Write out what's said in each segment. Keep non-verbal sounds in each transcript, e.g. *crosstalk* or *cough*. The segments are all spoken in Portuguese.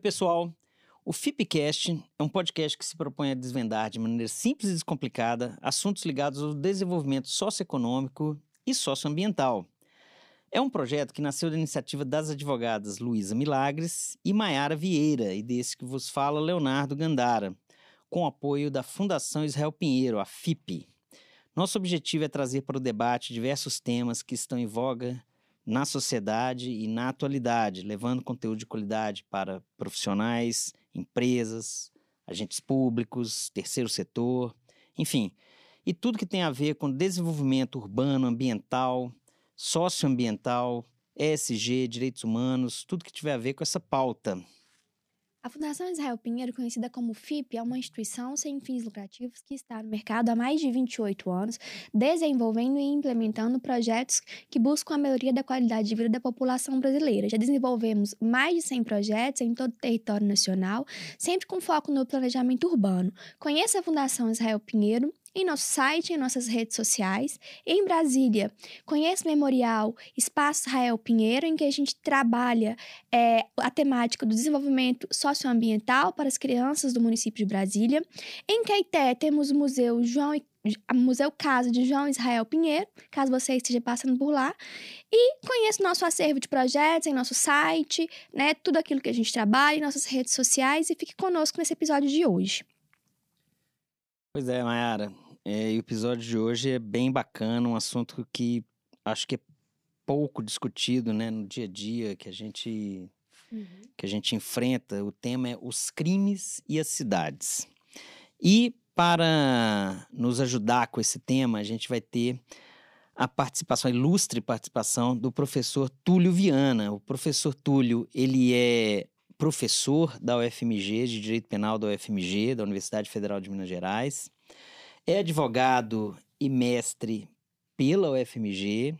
pessoal. O FIPcast é um podcast que se propõe a desvendar de maneira simples e descomplicada assuntos ligados ao desenvolvimento socioeconômico e socioambiental. É um projeto que nasceu da iniciativa das advogadas Luísa Milagres e Maiara Vieira, e desse que vos fala Leonardo Gandara, com apoio da Fundação Israel Pinheiro, a FIP. Nosso objetivo é trazer para o debate diversos temas que estão em voga na sociedade e na atualidade, levando conteúdo de qualidade para profissionais, empresas, agentes públicos, terceiro setor, enfim, e tudo que tem a ver com desenvolvimento urbano, ambiental, socioambiental, ESG, direitos humanos, tudo que tiver a ver com essa pauta. A Fundação Israel Pinheiro, conhecida como FIP, é uma instituição sem fins lucrativos que está no mercado há mais de 28 anos, desenvolvendo e implementando projetos que buscam a melhoria da qualidade de vida da população brasileira. Já desenvolvemos mais de 100 projetos em todo o território nacional, sempre com foco no planejamento urbano. Conheça a Fundação Israel Pinheiro em nosso site, em nossas redes sociais. Em Brasília, conheça o Memorial Espaço Israel Pinheiro, em que a gente trabalha é, a temática do desenvolvimento socioambiental para as crianças do município de Brasília. Em Caeté, temos o Museu João Museu Casa de João Israel Pinheiro, caso você esteja passando por lá. E conheça o nosso acervo de projetos em nosso site, né? Tudo aquilo que a gente trabalha em nossas redes sociais e fique conosco nesse episódio de hoje. Pois é, Mayara. É, o episódio de hoje é bem bacana, um assunto que acho que é pouco discutido, né, no dia a dia que a gente uhum. que a gente enfrenta. O tema é os crimes e as cidades. E para nos ajudar com esse tema, a gente vai ter a participação, a ilustre participação do professor Túlio Viana. O professor Túlio, ele é professor da UFMG, de Direito Penal da UFMG, da Universidade Federal de Minas Gerais. É advogado e mestre pela UFMG,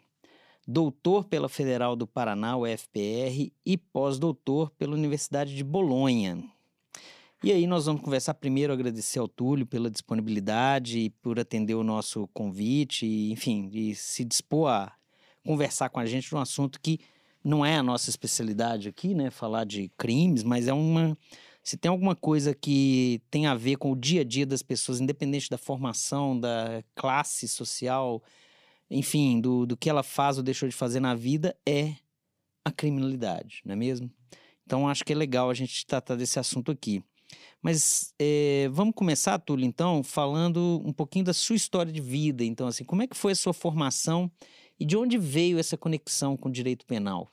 doutor pela Federal do Paraná, UFPR, e pós-doutor pela Universidade de Bolonha. E aí nós vamos conversar primeiro, agradecer ao Túlio pela disponibilidade e por atender o nosso convite, e, enfim, de se dispor a conversar com a gente de um assunto que não é a nossa especialidade aqui, né? Falar de crimes, mas é uma. Se tem alguma coisa que tem a ver com o dia a dia das pessoas, independente da formação, da classe social, enfim, do, do que ela faz ou deixou de fazer na vida, é a criminalidade, não é mesmo? Então acho que é legal a gente tratar desse assunto aqui. Mas é, vamos começar, Túlio, então, falando um pouquinho da sua história de vida. Então, assim, como é que foi a sua formação e de onde veio essa conexão com o direito penal?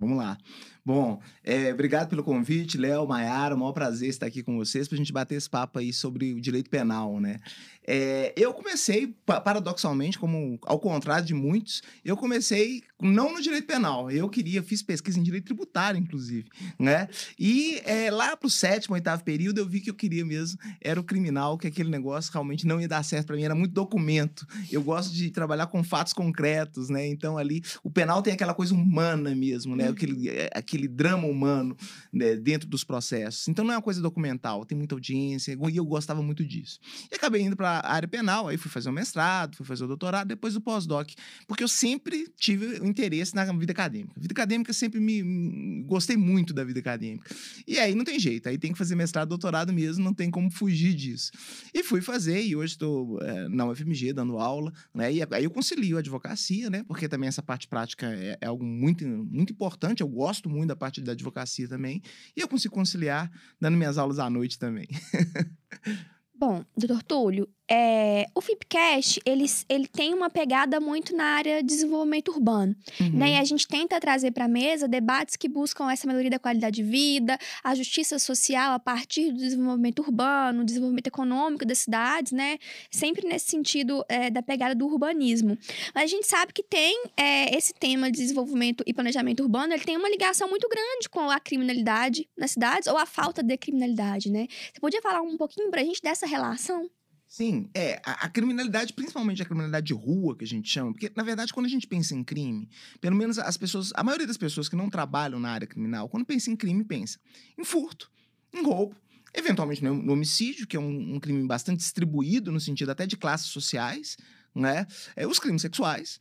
Vamos lá. Bom, é, obrigado pelo convite, Léo, Maiara, o maior prazer estar aqui com vocês para a gente bater esse papo aí sobre o direito penal, né? É, eu comecei, paradoxalmente, como ao contrário de muitos, eu comecei não no direito penal, eu queria, fiz pesquisa em direito tributário, inclusive, né? E é, lá para o sétimo, oitavo período, eu vi que eu queria mesmo, era o criminal, que aquele negócio realmente não ia dar certo para mim, era muito documento, eu gosto de trabalhar com fatos concretos, né? Então ali, o penal tem aquela coisa humana mesmo, né? Aquele, é, aquele drama humano né, dentro dos processos. Então não é uma coisa documental, tem muita audiência, e eu gostava muito disso. E acabei indo para a área penal, aí fui fazer o mestrado, fui fazer o doutorado, depois o pós-doc, porque eu sempre tive interesse na vida acadêmica. A vida acadêmica sempre me gostei muito da vida acadêmica. E aí não tem jeito, aí tem que fazer mestrado, doutorado mesmo, não tem como fugir disso. E fui fazer e hoje estou é, na UFMG dando aula, né? E aí eu concilio a advocacia, né? Porque também essa parte prática é, é algo muito muito importante, eu gosto muito da parte da advocacia também, e eu consigo conciliar dando minhas aulas à noite também. *laughs* Bom, doutor Túlio, é, o Fipcast, ele, ele tem uma pegada muito na área de desenvolvimento urbano, uhum. né? E a gente tenta trazer para a mesa debates que buscam essa melhoria da qualidade de vida, a justiça social a partir do desenvolvimento urbano, desenvolvimento econômico das cidades, né? Sempre nesse sentido é, da pegada do urbanismo. Mas a gente sabe que tem é, esse tema de desenvolvimento e planejamento urbano, ele tem uma ligação muito grande com a criminalidade nas cidades ou a falta de criminalidade, né? Você podia falar um pouquinho para a gente dessa relação? Sim, é. A, a, criminalidade, principalmente a criminalidade de rua, que a gente chama, porque, na verdade, quando a gente pensa em crime, pelo menos as pessoas, a maioria das pessoas que não trabalham na área criminal, quando pensa em crime, pensa em furto, em roubo, eventualmente no, homicídio, que é um, um, crime bastante distribuído, no sentido até de classes sociais, né? É, os crimes sexuais.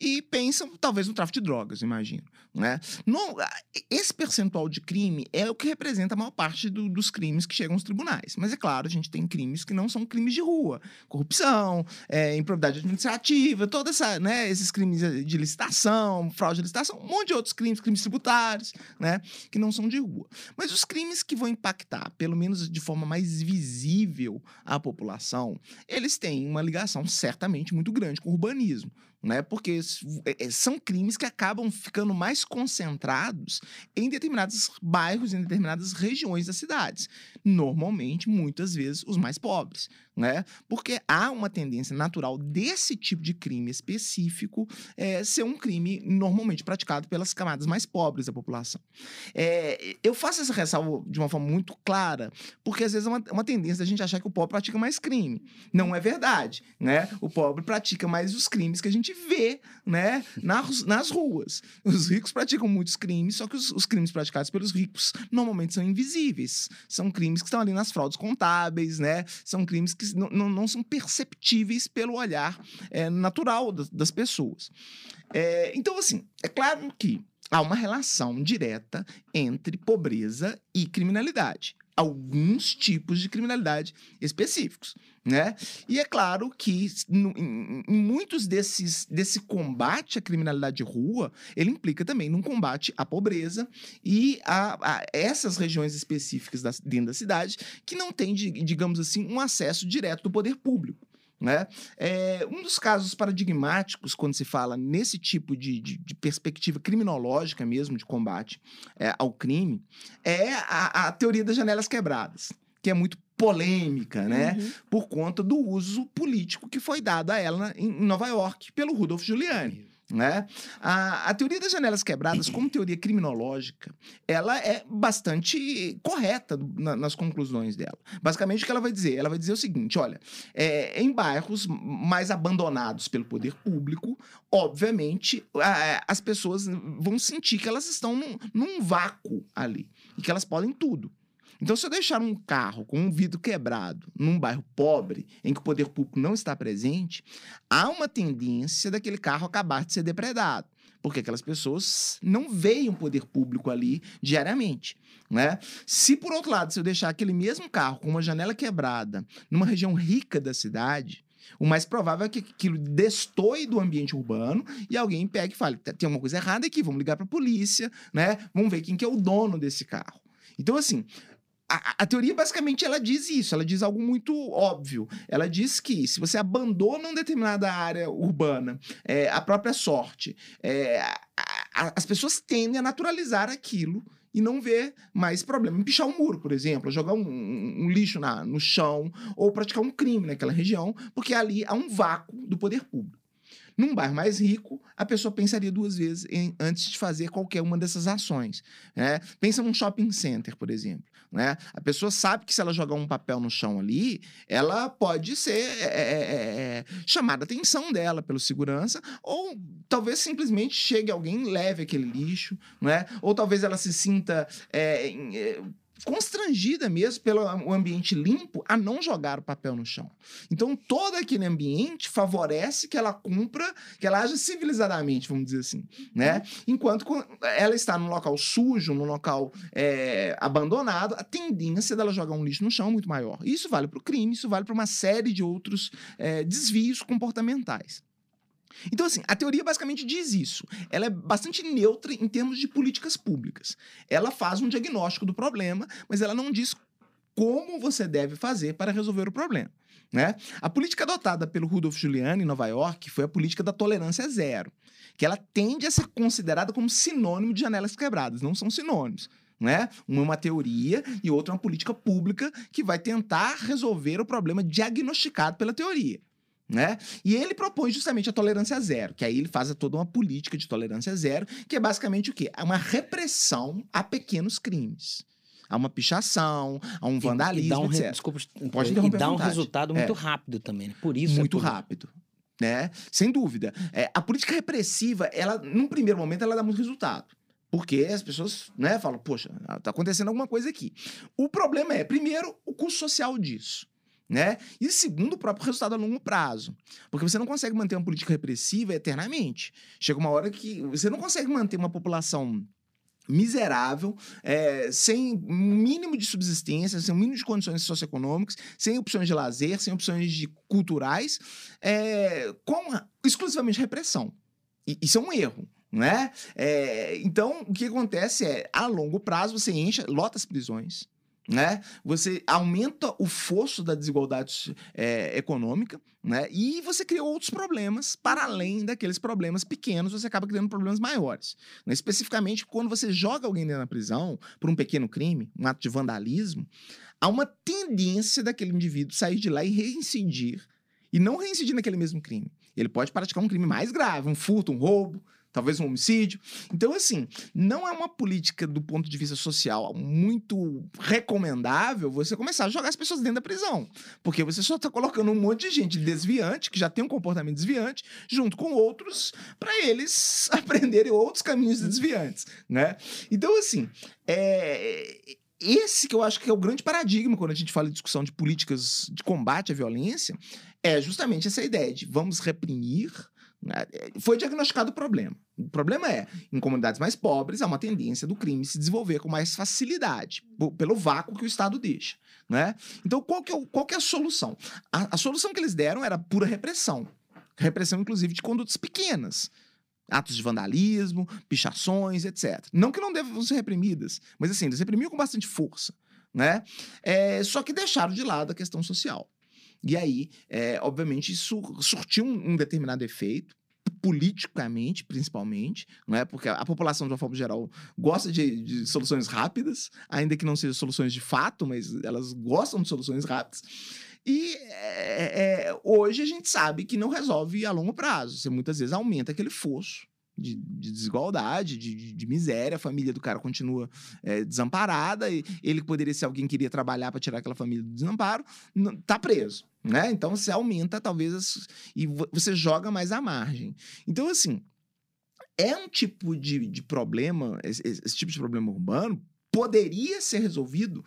E pensam talvez no tráfico de drogas, imagino. Né? No, esse percentual de crime é o que representa a maior parte do, dos crimes que chegam aos tribunais. Mas é claro, a gente tem crimes que não são crimes de rua: corrupção, é, improbidade administrativa, toda essa, né, esses crimes de licitação, fraude de licitação, um monte de outros crimes, crimes tributários, né, que não são de rua. Mas os crimes que vão impactar, pelo menos de forma mais visível, a população, eles têm uma ligação certamente muito grande com o urbanismo né? Porque é, é, são crimes que acabam ficando mais concentrados em determinados bairros, em determinadas regiões das cidades. Normalmente, muitas vezes, os mais pobres, né? Porque há uma tendência natural desse tipo de crime específico é, ser um crime normalmente praticado pelas camadas mais pobres da população. É, eu faço essa ressalva de uma forma muito clara, porque às vezes é uma, uma tendência a gente achar que o pobre pratica mais crime. Não é verdade, né? O pobre pratica mais os crimes que a gente vê, né, nas, nas ruas. Os ricos praticam muitos crimes, só que os, os crimes praticados pelos ricos normalmente são invisíveis. São crimes que estão ali nas fraudes contábeis, né? São crimes que não, não são perceptíveis pelo olhar é, natural das, das pessoas. É, então, assim, é claro que há uma relação direta entre pobreza e criminalidade alguns tipos de criminalidade específicos, né? E é claro que em, muitos desses desse combate à criminalidade de rua, ele implica também num combate à pobreza e a, a essas regiões específicas da, dentro da cidade que não têm, digamos assim, um acesso direto do poder público. Né? É, um dos casos paradigmáticos, quando se fala nesse tipo de, de, de perspectiva criminológica mesmo, de combate é, ao crime, é a, a, teoria das janelas quebradas, que é muito polêmica, né? Uhum. Por conta do uso político que foi dado a ela em Nova York pelo Rudolf Giuliani. Né? A, a, teoria das janelas quebradas, como teoria criminológica, ela é bastante correta na, nas conclusões dela. Basicamente, o que ela vai dizer? Ela vai dizer o seguinte: olha, é, em bairros mais abandonados pelo poder público, obviamente, a, as pessoas vão sentir que elas estão num, num vácuo ali e que elas podem tudo. Então, se eu deixar um carro com um vidro quebrado num bairro pobre, em que o poder público não está presente, há uma tendência daquele carro acabar de ser depredado porque aquelas pessoas não veem o poder público ali diariamente. Né? Se, por outro lado, se eu deixar aquele mesmo carro com uma janela quebrada numa região rica da cidade, o mais provável é que aquilo destoie do ambiente urbano e alguém pegue e fale: tem alguma coisa errada aqui, vamos ligar para a polícia, né? vamos ver quem que é o dono desse carro. Então, assim, a, a, teoria basicamente ela diz isso, ela diz algo muito óbvio. Ela diz que se você abandona uma determinada área urbana, é, a própria sorte, é, a, a, as pessoas tendem a naturalizar aquilo e não ver mais problema em pichar um muro, por exemplo, jogar um, um, um lixo na, no chão ou praticar um crime naquela região, porque ali há um vácuo do poder público. Num bairro mais rico, a pessoa pensaria duas vezes em, antes de fazer qualquer uma dessas ações. Né? Pensa num shopping center, por exemplo. Né? A pessoa sabe que se ela jogar um papel no chão ali, ela pode ser é, é, é, chamada a atenção dela pelo segurança, ou talvez simplesmente chegue alguém leve aquele lixo, né? ou talvez ela se sinta constrangida mesmo pelo ambiente limpo a não jogar o papel no chão. Então, todo aquele ambiente favorece que ela cumpra, que ela haja civilizadamente, vamos dizer assim, né? Enquanto ela está num local sujo, num local é, abandonado, a tendência dela jogar um lixo no chão é muito maior. Isso vale para o crime, isso vale para uma série de outros é, desvios comportamentais. Então, assim, a teoria basicamente diz isso. Ela é bastante neutra em termos de políticas públicas. Ela faz um diagnóstico do problema, mas ela não diz como você deve fazer para resolver o problema. Né? A política adotada pelo Rudolf Giuliani em Nova York foi a política da tolerância zero, que ela tende a ser considerada como sinônimo de janelas quebradas. Não são sinônimos. Né? Uma é uma teoria e outra é uma política pública que vai tentar resolver o problema diagnosticado pela teoria. Né? E ele propõe justamente a tolerância zero, que aí ele faz toda uma política de tolerância zero, que é basicamente o quê? É uma repressão a pequenos crimes. A uma pichação, a um vandalismo, e, dá um etc. Desculpa, Pode e dá um resultado muito é. rápido também, né? Por isso é Muito é rápido. Né? Sem dúvida. É, a política repressiva, ela, num primeiro momento, ela dá muito resultado. Porque as pessoas né, falam, poxa, tá acontecendo alguma coisa aqui. O problema é, primeiro, o custo social disso. Né? E segundo, o próprio resultado a longo prazo. Porque você não consegue manter uma política repressiva eternamente. Chega uma hora que você não consegue manter uma população miserável, é, sem mínimo de subsistência, sem mínimo de condições socioeconômicas, sem opções de lazer, sem opções de culturais, é, com exclusivamente repressão. E, isso é um erro. Né? É, então, o que acontece é, a longo prazo, você enche, lota as prisões, né? Você aumenta o fosso da desigualdade é, econômica, né? E você cria outros problemas para além daqueles problemas pequenos, você acaba criando problemas maiores. Né? Especificamente quando você joga alguém dentro da prisão por um pequeno crime, um ato de vandalismo, há uma tendência daquele indivíduo sair de lá e reincidir e não reincidir naquele mesmo crime. Ele pode praticar um crime mais grave, um furto, um roubo, talvez um homicídio. Então, assim, não é uma política do ponto de vista social muito recomendável você começar a jogar as pessoas dentro da prisão. Porque você só está colocando um monte de gente desviante, que já tem um comportamento desviante, junto com outros, para eles *laughs* aprenderem outros caminhos desviantes, né? Então, assim, é esse que eu acho que é o grande paradigma quando a gente fala de discussão de políticas de combate à violência, é justamente essa ideia de vamos reprimir? Foi diagnosticado o problema. O problema é, em comunidades mais pobres, há uma tendência do crime se desenvolver com mais facilidade, pelo vácuo que o Estado deixa. Né? Então, qual que é, qual que é a solução? A, a solução que eles deram era pura repressão. Repressão, inclusive, de condutas pequenas atos de vandalismo, pichações, etc. Não que não devam ser reprimidas, mas assim, eles reprimiam com bastante força, né? É, só que deixaram de lado a questão social. E aí, é, obviamente, isso surtiu um, determinado efeito, politicamente, principalmente, não é? Porque a, população, de uma forma geral, gosta de, de, soluções rápidas, ainda que não sejam soluções de fato, mas elas gostam de soluções rápidas. E é, é, hoje a gente sabe que não resolve a longo prazo. Você muitas vezes aumenta aquele fosso de, de desigualdade, de, de, miséria, a família do cara continua é, desamparada, ele poderia ser alguém que queria trabalhar para tirar aquela família do desamparo, tá preso, né? Então você aumenta talvez as, e você joga mais à margem. Então assim, é um tipo de, de problema, esse, esse tipo de problema urbano poderia ser resolvido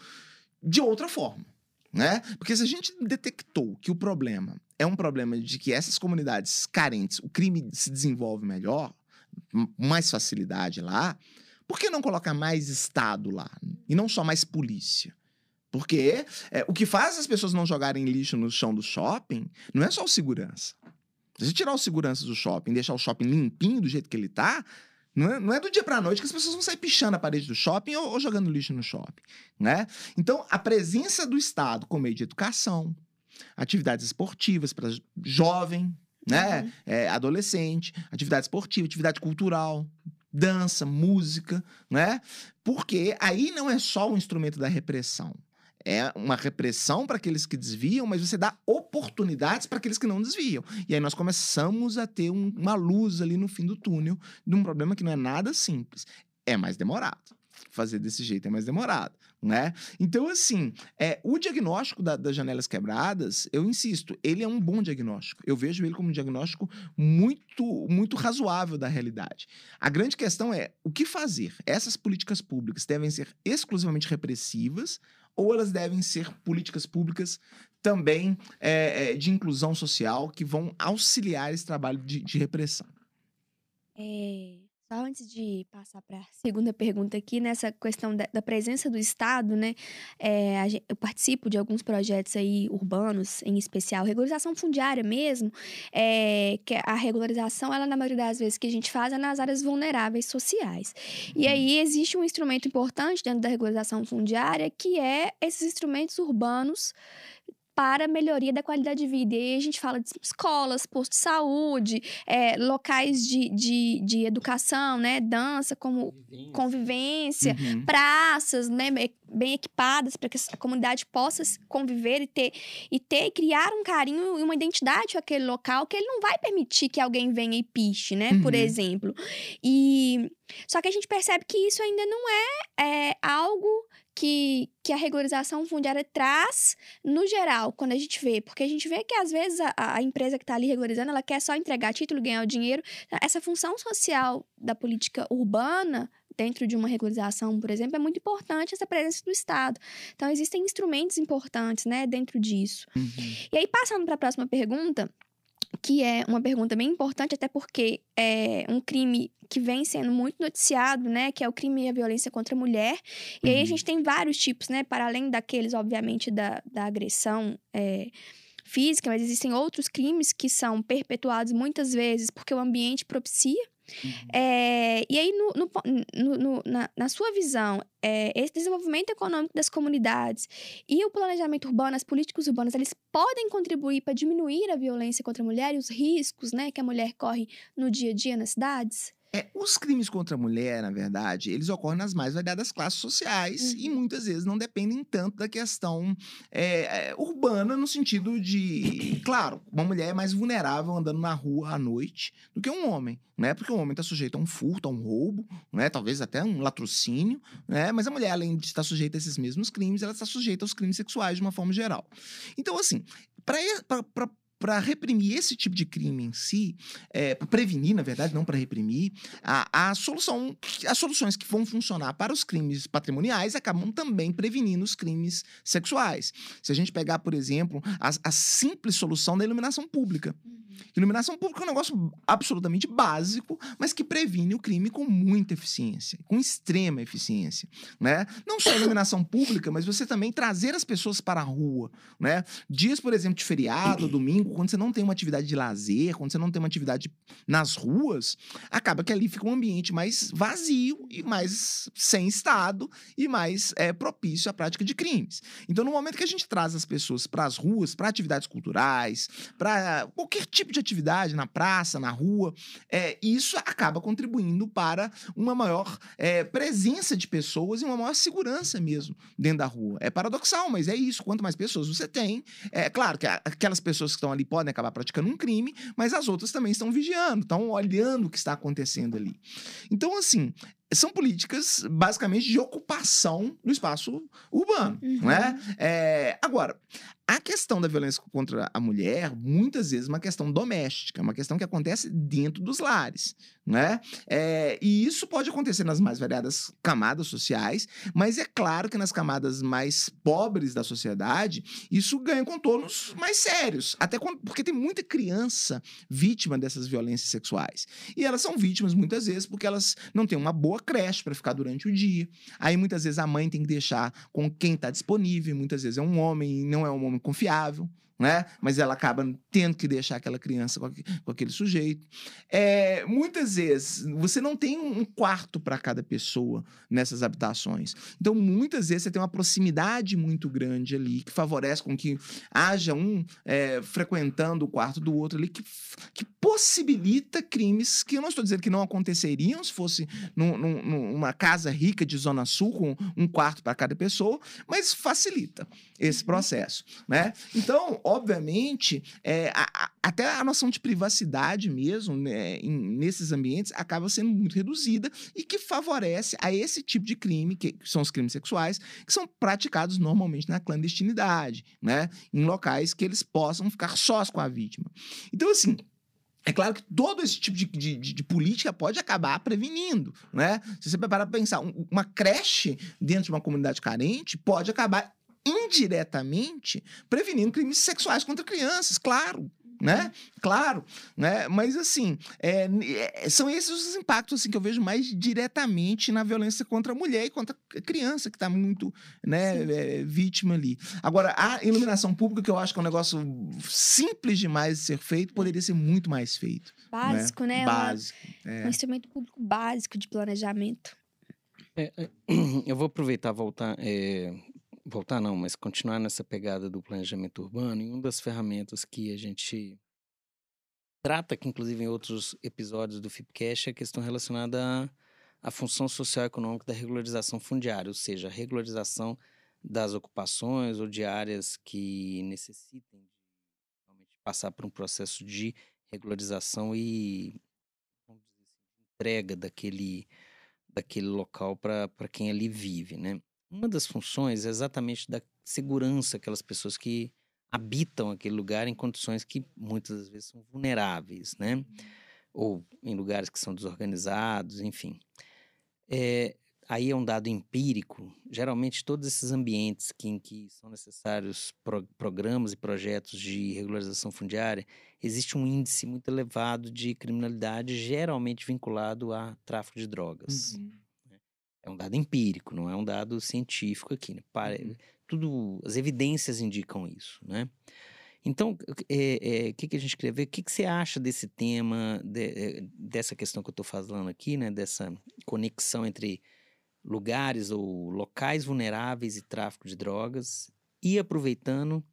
de outra forma. Né? Porque se a gente detectou que o problema é um problema de que essas comunidades carentes, o crime se desenvolve melhor, mais facilidade lá, por que não colocar mais Estado lá? E não só mais polícia? Porque é, o que faz as pessoas não jogarem lixo no chão do shopping não é só o segurança. Se você tirar o segurança do shopping, deixar o shopping limpinho do jeito que ele tá, não é, não é do dia pra noite que as pessoas vão sair pichando a parede do shopping ou, ou jogando lixo no shopping, né? Então, a presença do Estado como meio de educação, atividades esportivas para jovem, né? Uhum. É, adolescente, atividade esportiva, atividade cultural, dança, música, né? Porque aí não é só um instrumento da repressão. É uma repressão para aqueles que desviam, mas você dá oportunidades para aqueles que não desviam. E aí nós começamos a ter um, uma luz ali no fim do túnel de um problema que não é nada simples. É mais demorado fazer desse jeito é mais demorado, né? Então, assim, é, o diagnóstico da, das janelas quebradas, eu insisto, ele é um bom diagnóstico. Eu vejo ele como um diagnóstico muito, muito razoável da realidade. A grande questão é o que fazer? Essas políticas públicas devem ser exclusivamente repressivas ou elas devem ser políticas públicas também é, é, de inclusão social que vão auxiliar esse trabalho de, de repressão? É, só antes de passar para a segunda pergunta aqui, nessa questão da, da presença do Estado, né? É, gente, eu participo de alguns projetos aí urbanos, em especial regularização fundiária mesmo, é, que a regularização, ela na maioria das vezes que a gente faz é nas áreas vulneráveis sociais. E uhum. aí existe um instrumento importante dentro da regularização fundiária, que é esses instrumentos urbanos para a melhoria da qualidade de vida. E aí a gente fala de escolas, postos de saúde, é, locais de, de, de educação, né? Dança, como convivência, convivência uhum. praças, né? Bem equipadas para que a comunidade possa conviver e ter, e ter, criar um carinho e uma identidade com aquele local que ele não vai permitir que alguém venha e piche, né? Uhum. Por exemplo. E só que a gente percebe que isso ainda não é, é algo que, que a regularização fundiária traz no geral, quando a gente vê. Porque a gente vê que, às vezes, a, a empresa que está ali regularizando, ela quer só entregar título, ganhar o dinheiro. Essa função social da política urbana dentro de uma regularização, por exemplo, é muito importante essa presença do Estado. Então, existem instrumentos importantes, né, dentro disso. Uhum. E aí, passando para a próxima pergunta, que é uma pergunta bem importante, até porque é um crime que vem sendo muito noticiado, né? Que é o crime e a violência contra a mulher. E aí a Uhum. gente tem vários tipos, né? Para além daqueles, obviamente, da, da agressão. é, Física, mas existem outros crimes que são perpetuados muitas vezes porque o ambiente propicia. Uhum. É, e aí, no, no no- na, na sua visão, é, esse desenvolvimento econômico das comunidades e o planejamento urbano, as políticas urbanas, eles podem contribuir para diminuir a violência contra a mulher e os riscos né, que a mulher corre no dia a dia nas cidades? É, os crimes contra a mulher, na verdade, eles ocorrem nas mais variadas classes sociais e muitas vezes não dependem tanto da questão é, é, urbana, no sentido de. Claro, uma mulher é mais vulnerável andando na rua à noite do que um homem, né? Porque o homem está sujeito a um furto, a um roubo, né? Talvez até um latrocínio, né? Mas a mulher, além de estar sujeita a esses mesmos crimes, ela está sujeita aos crimes sexuais de uma forma geral. Então, assim, para para reprimir esse tipo de crime em si, é, para prevenir, na verdade, não para reprimir, a, a solução, as soluções que vão funcionar para os crimes patrimoniais acabam também prevenindo os crimes sexuais. Se a gente pegar, por exemplo, a, a simples solução da iluminação pública. Iluminação pública é um negócio absolutamente básico, mas que previne o crime com muita eficiência, com extrema eficiência, né? Não só a iluminação pública, mas você também trazer as pessoas para a rua, né? Dias, por exemplo, de feriado, domingo, quando você não tem uma atividade de lazer, quando você não tem uma atividade nas ruas, acaba que ali fica um ambiente mais vazio e mais sem estado e mais é, propício à prática de crimes. Então, no momento que a gente traz as pessoas para as ruas, para atividades culturais, para qualquer tipo de atividade na praça, na rua, é, isso acaba contribuindo para uma maior é, presença de pessoas e uma maior segurança mesmo dentro da rua. É paradoxal, mas é isso. Quanto mais pessoas você tem, é claro que aquelas pessoas que estão ali podem acabar praticando um crime, mas as outras também estão vigiando, estão olhando o que está acontecendo ali. Então, assim, são políticas basicamente de ocupação do espaço urbano, Uhum. né? É, agora, a questão da violência contra a mulher, muitas vezes, é uma questão doméstica, é uma questão que acontece dentro dos lares, né? É, e isso pode acontecer nas mais variadas camadas sociais, mas é claro que nas camadas mais pobres da sociedade, isso ganha contornos mais sérios, até quando- porque tem muita criança vítima dessas violências sexuais. E elas são vítimas muitas vezes porque elas não têm uma boa creche para ficar durante o dia. Aí muitas vezes a mãe tem que deixar com quem está disponível, muitas vezes é um homem, e não é um homem confiável. Né? Mas ela acaba tendo que deixar aquela criança com, aque- com aquele sujeito. É, muitas vezes você não tem um quarto para cada pessoa nessas habitações. Então, muitas vezes você tem uma proximidade muito grande ali que favorece com que haja um é, frequentando o quarto do outro ali que, que possibilita crimes que eu não estou dizendo que não aconteceriam se fosse num- num- numa casa rica de Zona Sul com um quarto para cada pessoa, mas facilita esse processo, né? Então, obviamente, é, a- a- até a noção de privacidade mesmo né, em- nesses ambientes acaba sendo muito reduzida e que favorece a esse tipo de crime, que são os crimes sexuais, que são praticados normalmente na clandestinidade, né? Em locais que eles possam ficar sós com a vítima. Então, assim, é claro que todo esse tipo de, de, de- política pode acabar prevenindo, né? Se você parar para pensar, um- uma creche dentro de uma comunidade carente pode acabar indiretamente prevenindo crimes sexuais contra crianças, claro. Né? Claro, né? Mas assim, é, é, são esses os impactos assim, que eu vejo mais diretamente na violência contra a mulher e contra a criança que está muito né, é, vítima ali. Agora, a iluminação pública, que eu acho que é um negócio simples demais de ser feito, poderia ser muito mais feito. Básico, né? Uma- Básico. é. Um instrumento público básico de planejamento. É, é, *clears throat* eu vou aproveitar voltar, é, voltar não, mas continuar nessa pegada do planejamento urbano. E uma das ferramentas que a gente trata, que inclusive em outros episódios do FIPCast, é a questão relacionada à, à função social e econômica da regularização fundiária, ou seja, a regularização das ocupações ou de áreas que necessitem de passar por um processo de regularização e dizer assim, entrega daquele daquele local para quem ali vive, né? Uma das funções é exatamente da segurança aquelas pessoas que habitam aquele lugar em condições que muitas das vezes são vulneráveis, né? Ou em lugares que são desorganizados, enfim. É, aí é um dado empírico. Geralmente, todos esses ambientes que, em que são necessários pro, programas e projetos de regularização fundiária, existe um índice muito elevado de criminalidade, geralmente vinculado a tráfico de drogas. Uhum. É um dado empírico, não é um dado científico aqui. Né? Para, Uhum. tudo, as evidências indicam isso, né? Então, o é, é, que, que a gente queria ver? O que, que você acha desse tema, de- é, dessa questão que eu estou falando aqui, né? Dessa conexão entre lugares ou locais vulneráveis e tráfico de drogas e aproveitando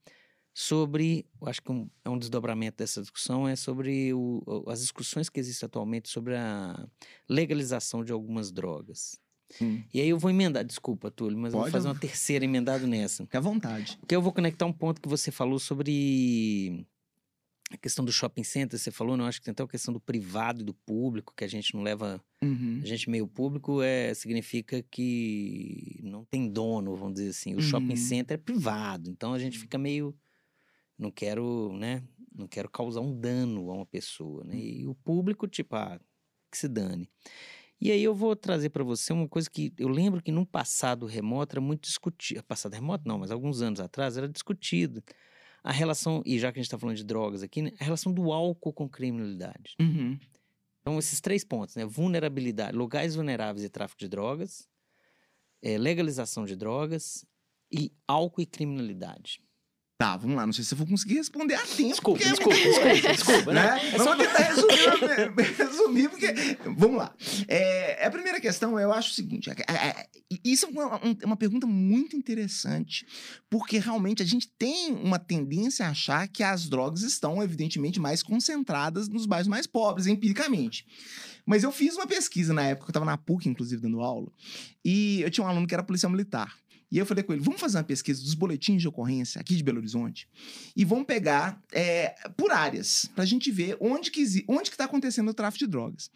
sobre, eu acho que um, é um desdobramento dessa discussão, é sobre o- as discussões que existem atualmente sobre a legalização de algumas drogas. Sim. E aí eu vou emendar, desculpa, Túlio, mas eu vou Pode. fazer uma terceira emendado nessa. Fique à vontade. Porque eu vou conectar um ponto que você falou sobre a questão do shopping center, você falou, não, acho que tem até a questão do privado e do público, que a gente não leva, Uhum. a gente meio público é significa que não tem dono, vamos dizer assim. O shopping Uhum. center é privado, então a gente fica meio não quero, né, não quero causar um dano a uma pessoa, né? E o público, tipo, ah, que se dane. E aí eu vou trazer para você uma coisa que eu lembro que num passado remoto era muito discutido. Passado remoto não, mas alguns anos atrás era discutido a relação, e já que a gente está falando de drogas aqui, né, a relação do álcool com criminalidade. Uhum. Então, esses três pontos, né? Vulnerabilidade, lugares vulneráveis e tráfico de drogas, eh, legalização de drogas e álcool e criminalidade. Tá, vamos lá. Não sei se eu vou conseguir responder a tempo. Desculpa, porque é *laughs* desculpa, desculpa, desculpa, né? É Mas só tentar resumir, *laughs* resumir, porque... Vamos lá. É, a primeira questão, eu acho o seguinte. é- é- é- isso é uma, um- uma pergunta muito interessante, porque realmente a gente tem uma tendência a achar que as drogas estão, evidentemente, mais concentradas nos bairros mais pobres, empiricamente. Mas eu fiz uma pesquisa na época, eu estava na PUC, inclusive, dando aula, e eu tinha um aluno que era policial militar. E eu falei com ele, vamos fazer uma pesquisa dos boletins de ocorrência aqui de Belo Horizonte e vamos pegar é, por áreas, para a gente ver onde que onde que está acontecendo o tráfico de drogas.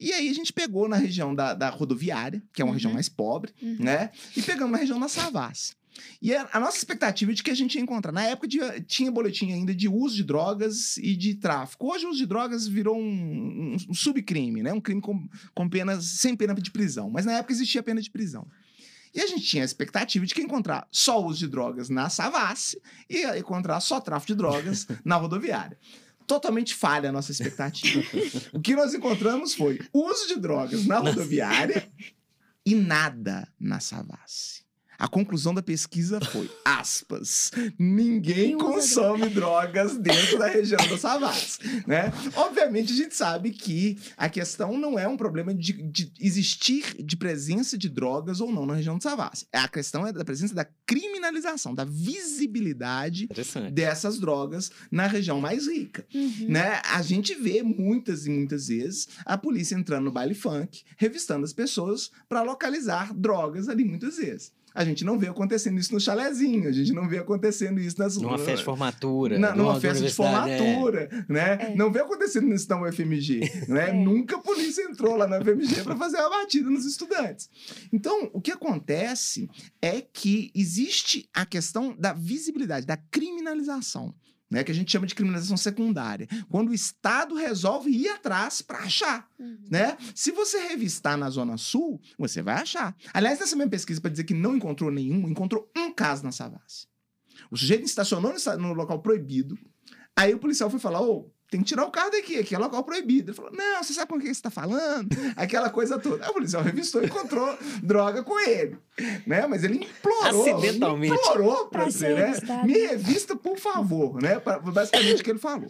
E aí a gente pegou na região da, da rodoviária, que é uma Uhum. região mais pobre, Uhum. né? E pegamos na região da Savassi. E a, a nossa expectativa é de que a gente ia encontrar. Na época de- tinha boletim ainda de uso de drogas e de tráfico. Hoje o uso de drogas virou um, um- um subcrime, né? Um crime com, com penas, sem pena de prisão. Mas na época existia pena de prisão. E a gente tinha a expectativa de que encontrar só uso de drogas na Savassi e encontrar só tráfico de drogas *laughs* na rodoviária. Totalmente falha a nossa expectativa. o que nós encontramos foi uso de drogas na rodoviária e nada na Savassi. A conclusão da pesquisa foi, *laughs* aspas, ninguém consome drogas dentro da região da *laughs* Savassi, né? Obviamente a gente sabe que a questão não é um problema de, de existir de presença de drogas ou não na região do Savassi. A questão é da presença da criminalização, da visibilidade dessas drogas na região mais rica Uhum. né? A gente vê muitas e muitas vezes a polícia entrando no baile funk, revistando as pessoas para localizar drogas ali muitas vezes. A gente não vê acontecendo isso no chalezinho, a gente não vê acontecendo isso nas Numa festa de formatura. na- numa numa festa de é. formatura, né? É. Não vê acontecendo isso na UFMG, né? É. Nunca a polícia entrou lá na UFMG para fazer uma batida nos estudantes. Então, o que acontece é que existe a questão da visibilidade, da criminalização. Né, que a gente chama de criminalização secundária. Quando o Estado resolve ir atrás para achar Uhum. né? Se você revistar na Zona Sul, você vai achar. Aliás, nessa mesma pesquisa, para dizer que não encontrou nenhum, encontrou um caso na Savassi. O sujeito estacionou no, no local proibido. Aí o policial foi falar: Ô, tem que tirar o carro daqui, aqui é local proibido. Ele falou: Não, você sabe com o que você está falando? Aquela coisa toda. Aí o policial revistou e encontrou droga com ele. Né? Mas ele implorou. Acidentalmente. Implorou você, ser né? Me revista, por favor. Né? Basicamente o que ele falou.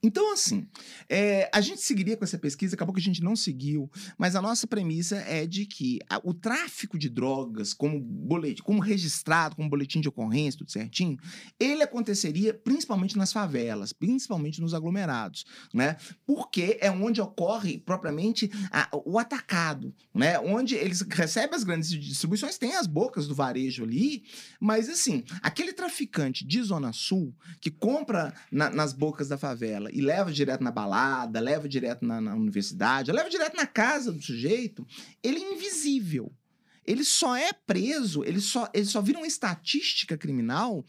Então, assim, é, a gente seguiria com essa pesquisa, acabou que a gente não seguiu, mas a nossa premissa é de que a- o tráfico de drogas, como boletim, como registrado, como boletim de ocorrência, tudo certinho, ele aconteceria principalmente nas favelas, principalmente nos aglomerados, né? Porque é onde ocorre propriamente a- o atacado, né? Onde eles recebem as grandes distribuições, tem as bocas do varejo ali, mas assim, aquele traficante de Zona Sul que compra na- nas bocas da favela e leva direto na balada, leva direto na, na universidade, leva direto na casa do sujeito, ele é invisível. Ele só é preso, ele só, ele só vira uma estatística criminal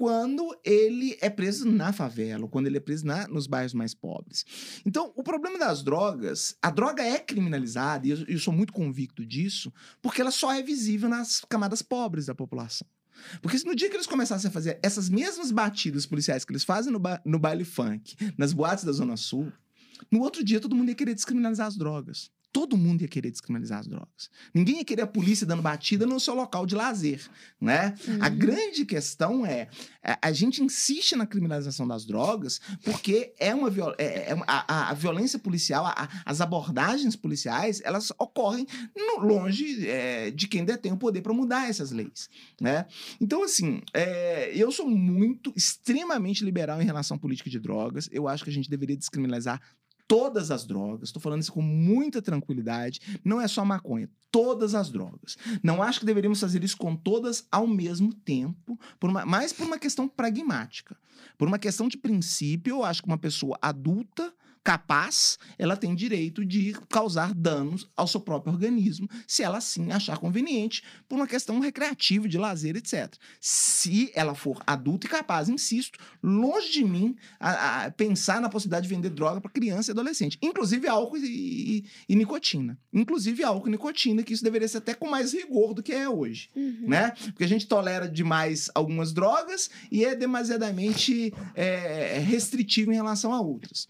quando ele é preso na favela, quando ele é preso na, nos bairros mais pobres. Então, o problema das drogas, a droga é criminalizada, e eu, eu sou muito convicto disso, porque ela só é visível nas camadas pobres da população. Porque se no dia que eles começassem a fazer essas mesmas batidas policiais que eles fazem no, ba no baile funk, nas boates da Zona Sul, no outro dia todo mundo ia querer descriminalizar as drogas todo mundo ia querer descriminalizar as drogas. Ninguém ia querer a polícia dando batida no seu local de lazer, né? Uhum. A grande questão é, a, é, a, gente insiste na criminalização das drogas porque é uma é, é a, a, violência policial, a, as abordagens policiais, elas ocorrem no, longe é, de quem detém o poder para mudar essas leis, né? Então, assim, é, eu sou muito, extremamente liberal em relação à política de drogas. Eu acho que a gente deveria descriminalizar todas as drogas. Estou falando isso com muita tranquilidade. Não é só maconha, todas as drogas. Não acho que deveríamos fazer isso com todas ao mesmo tempo, por uma, mais por uma questão pragmática. Por uma questão de princípio, eu acho que uma pessoa adulta capaz, ela tem direito de causar danos ao seu próprio organismo, se ela assim achar conveniente, por uma questão recreativa, de lazer, etc. Se ela for adulta e capaz, insisto, longe de mim a, a pensar na possibilidade de vender droga para criança e adolescente, inclusive álcool e, e, e, nicotina. Inclusive álcool e nicotina, que isso deveria ser até com mais rigor do que é hoje, uhum. né? Porque a gente tolera demais algumas drogas e é demasiadamente é, restritivo em relação a outras.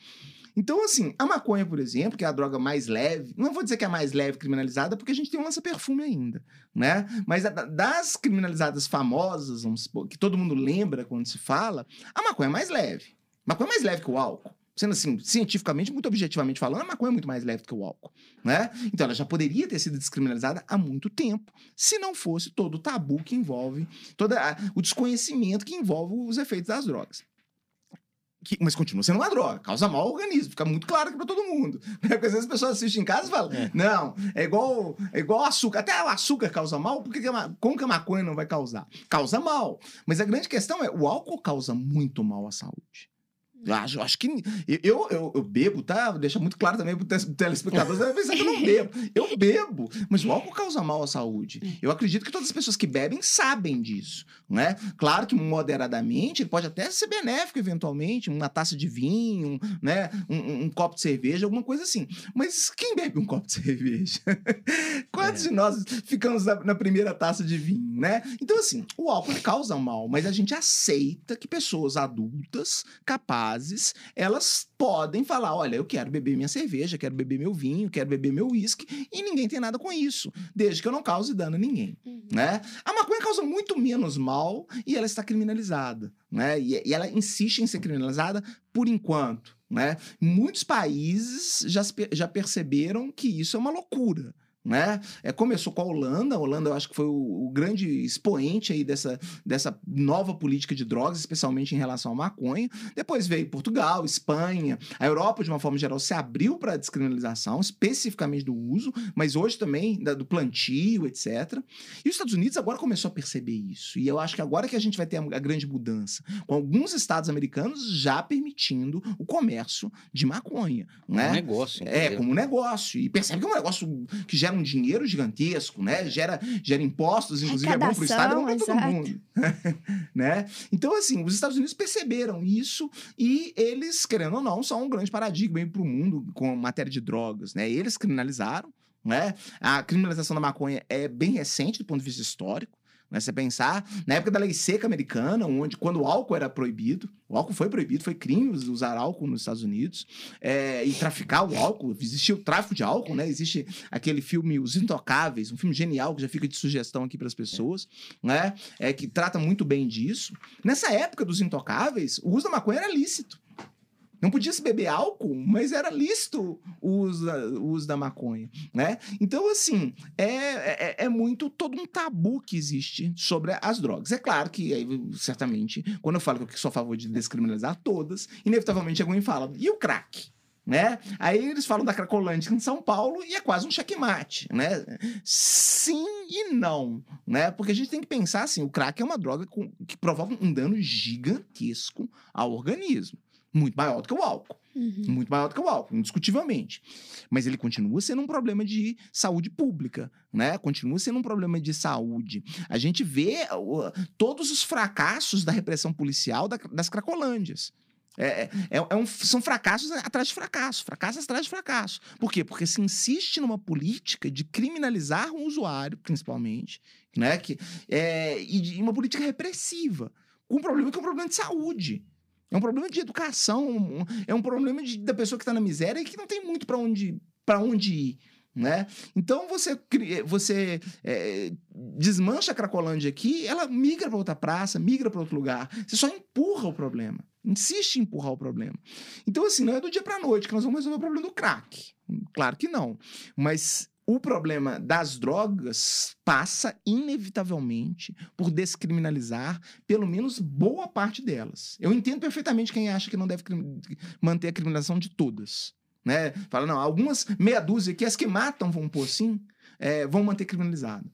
Então, assim, a maconha, por exemplo, que é a droga mais leve, não vou dizer que é a mais leve criminalizada, porque a gente tem um lança-perfume ainda, né? Mas a, das criminalizadas famosas, vamos supor, que todo mundo lembra quando se fala, a maconha é mais leve. A maconha é mais leve que o álcool. Sendo assim, cientificamente, muito objetivamente falando, a maconha é muito mais leve que o álcool, né? Então ela já poderia ter sido descriminalizada há muito tempo, se não fosse todo o tabu que envolve, todo o desconhecimento que envolve os efeitos das drogas. Que, mas continua sendo uma droga, causa mal ao organismo, fica muito claro pra todo mundo. *laughs* Né? Porque às vezes as pessoas assistem em casa e falam: é. não, é igual, é igual açúcar. Até o açúcar causa mal, porque como que a maconha não vai causar? Causa mal. Mas a grande questão é: o álcool causa muito mal à saúde. Acho, acho que. Eu, eu, eu, bebo, tá? Deixa muito claro também pro telespectador. Você vai pensar que eu não *laughs* bebo. Eu bebo, mas o álcool causa mal à saúde. Eu acredito que todas as pessoas que bebem sabem disso. Né? Claro que moderadamente, ele pode até ser benéfico, eventualmente, uma taça de vinho, né? Um, um, um copo de cerveja, alguma coisa assim. Mas quem bebe um copo de *laughs* cerveja? Quantos é. de nós ficamos na, na, primeira taça de vinho, né? Então, assim, o álcool causa mal, mas a gente aceita que pessoas adultas, capazes, elas podem falar: olha, eu quero beber minha cerveja, quero beber meu vinho, quero beber meu uísque, e ninguém tem nada com isso, desde que eu não cause dano a ninguém. Uhum. Né? A maconha causa muito menos mal e ela está criminalizada. Né? E, e ela insiste em ser criminalizada por enquanto. Né? Muitos países já, já perceberam que isso é uma loucura né? É, começou com a Holanda, a Holanda eu acho que foi o, o, grande expoente aí dessa, dessa nova política de drogas, especialmente em relação à maconha. Depois veio Portugal, Espanha, a Europa, de uma forma geral, se abriu para a descriminalização, especificamente do uso, mas hoje também da, do plantio, etc. E os Estados Unidos agora começou a perceber isso. E eu acho que agora que a gente vai ter a, a grande mudança, com alguns estados americanos já permitindo o comércio de maconha. Né? Como negócio. É, como negócio. E percebe que é um negócio que gera um dinheiro gigantesco, né? Gera, gera impostos, inclusive é bom para o Estado, é bom para todo mundo. *laughs* né? Então, assim, os Estados Unidos perceberam isso e eles, querendo ou não, são um grande paradigma para o mundo com matéria de drogas, né? Eles criminalizaram, né? A criminalização da maconha é bem recente do ponto de vista histórico. Né? Você pensar, na época da lei seca americana, onde quando o álcool era proibido, o álcool foi proibido, foi crime usar álcool nos Estados Unidos, é, e traficar o álcool, existia o tráfico de álcool, né? Existe aquele filme Os Intocáveis, um filme genial que já fica de sugestão aqui para as pessoas, né? É, que trata muito bem disso. Nessa época dos Intocáveis, o uso da maconha era lícito. Não podia se beber álcool, mas era lícito o uso, o uso da maconha, né? Então, assim, é, é, é, muito todo um tabu que existe sobre as drogas. É claro que, aí, certamente, quando eu falo que eu sou a favor de descriminalizar todas, inevitavelmente alguém fala, e o crack? Né? Aí eles falam da Cracolândia em São Paulo e é quase um checkmate, né? Sim e não, né? Porque a gente tem que pensar assim, o crack é uma droga com, que provoca um dano gigantesco ao organismo Muito maior do que o álcool. Uhum. Muito maior do que o álcool, indiscutivelmente. Mas ele continua sendo um problema de saúde pública, né? Continua sendo um problema de saúde. A gente vê uh, todos os fracassos da repressão policial da- das cracolândias. É, é- é- é um- são fracassos atrás de fracasso, fracassos atrás de fracasso. Por quê? Porque se insiste numa política de criminalizar o usuário, principalmente, né? Que, é, e de uma política repressiva, com um problema que é um problema de saúde. É um problema de educação, é um problema de- da pessoa que está na miséria e que não tem muito para onde, onde ir. Né? Então você, você é, desmancha a Cracolândia aqui, ela migra para outra praça, migra para outro lugar. Você só empurra o problema, insiste em empurrar o problema. Então, assim, não é do dia para noite que nós vamos resolver o problema do crack. Claro que não. Mas o problema das drogas passa, inevitavelmente, por descriminalizar pelo menos boa parte delas. Eu entendo perfeitamente quem acha que não deve manter a criminalização de todas. Né? Fala, não, algumas meia dúzia que as que matam, vão pôr assim, é, vão manter criminalizado.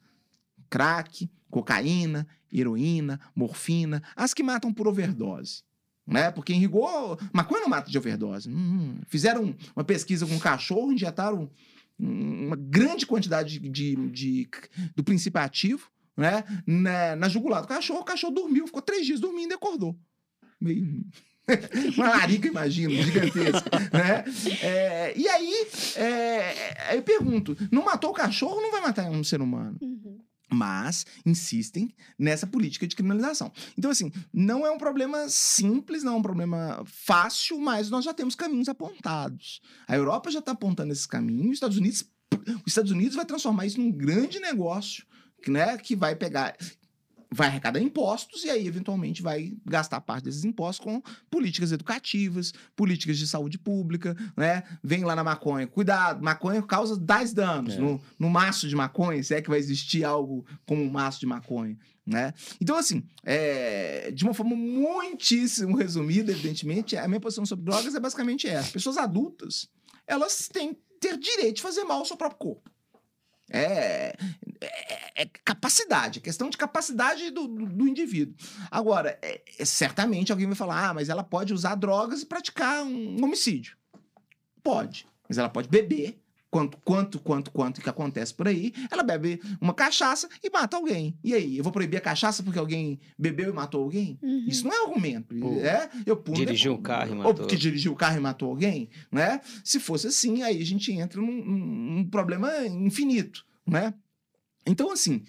Crack, cocaína, heroína, morfina, as que matam por overdose. Né? Porque em rigor, maconha não mata de overdose. Hum, fizeram uma pesquisa com um cachorro, injetaram uma grande quantidade de, de- de- do princípio ativo né? na, na jugular do cachorro. O cachorro dormiu, ficou três dias dormindo e acordou. Meio. *laughs* Uma larica, imagino, gigantesca. né? É, e aí, é, aí eu pergunto: não matou o cachorro, não vai matar um ser humano Uhum. Mas insistem nessa política de criminalização. Então, assim, não é um problema simples, não é um problema fácil, mas nós já temos caminhos apontados. A Europa já está apontando esses caminhos, os Estados Unidos, os Estados Unidos vai transformar isso num grande negócio, né, que vai pegar. Vai arrecadar impostos e aí, eventualmente, vai gastar parte desses impostos com políticas educativas, políticas de saúde pública, né? Vem lá na maconha. Cuidado, maconha causa 10 danos É. no, no maço de maconha, se é que vai existir algo como um maço de maconha, né? Então, assim, é, de uma forma muitíssimo resumida, evidentemente, a minha posição sobre drogas é basicamente essa. Pessoas adultas, elas têm ter direito de fazer mal ao seu próprio corpo. É, é- é capacidade, é questão de capacidade do, do, do indivíduo. Agora, é- é- certamente alguém vai falar, ah, mas ela pode usar drogas e praticar um homicídio. Pode, mas ela pode beber, quanto, quanto, quanto, quanto que acontece por aí. Ela bebe uma cachaça e mata alguém. E aí, eu vou proibir a cachaça porque alguém bebeu e matou alguém? Uhum. Isso não é argumento. Ou é, eu puno, dirigiu é- o carro e Ou matou. porque dirigiu o carro e matou alguém, né? Se fosse assim, aí a gente entra num, num- num problema infinito, né? Então, assim,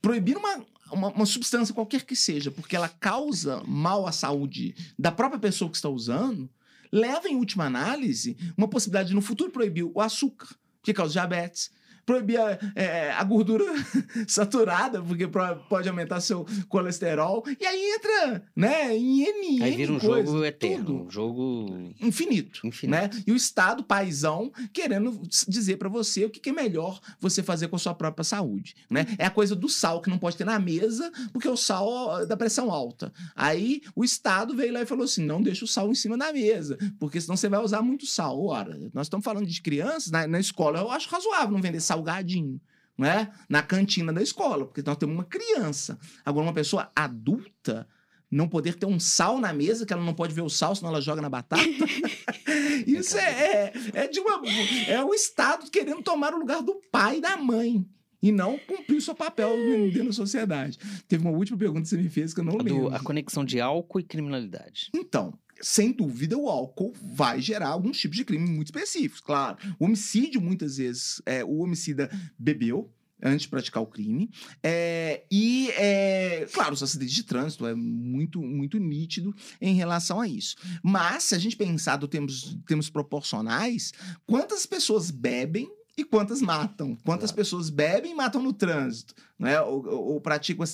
proibir uma, uma, uma substância qualquer que seja, porque ela causa mal à saúde da própria pessoa que está usando, leva em última análise uma possibilidade de no futuro proibir o açúcar, que causa diabetes. Proibir a, é, a gordura *laughs* saturada, porque pode aumentar seu colesterol. E aí entra, né, em N, Aí vira um coisas, jogo eterno, tudo um jogo infinito, infinito. né? E o Estado, paizão, querendo dizer pra você o que, que é melhor você fazer com a sua própria saúde, né? É a coisa do sal que não pode ter na mesa, porque o sal ó, da pressão alta. Aí o Estado veio lá e falou assim: não deixa o sal em cima da mesa, porque senão você vai usar muito sal. Ora, nós estamos falando de crianças, na, na escola eu acho razoável não vender salgadinho. Né? Na cantina da escola, porque nós temos uma criança. Agora, uma pessoa adulta não poder ter um sal na mesa, que ela não pode ver o sal, senão ela joga na batata. *laughs* Isso é, é, é de uma. É o Estado querendo tomar o lugar do pai e da mãe. E não cumprir o seu papel dentro da sociedade. Teve uma última pergunta que você me fez que eu não A, lembro. do- a conexão de álcool e criminalidade. Então, sem dúvida, o álcool vai gerar alguns tipos de crime muito específicos, claro. O homicídio, muitas vezes, é, o homicida bebeu antes de praticar o crime. É, e, é, claro, os acidentes de trânsito é muito, muito nítido em relação a isso. Mas, se a gente pensar do termos, termos proporcionais, quantas pessoas bebem e quantas matam? Quantas Claro. pessoas bebem e matam no trânsito? Né? Ou, ou, ou praticam,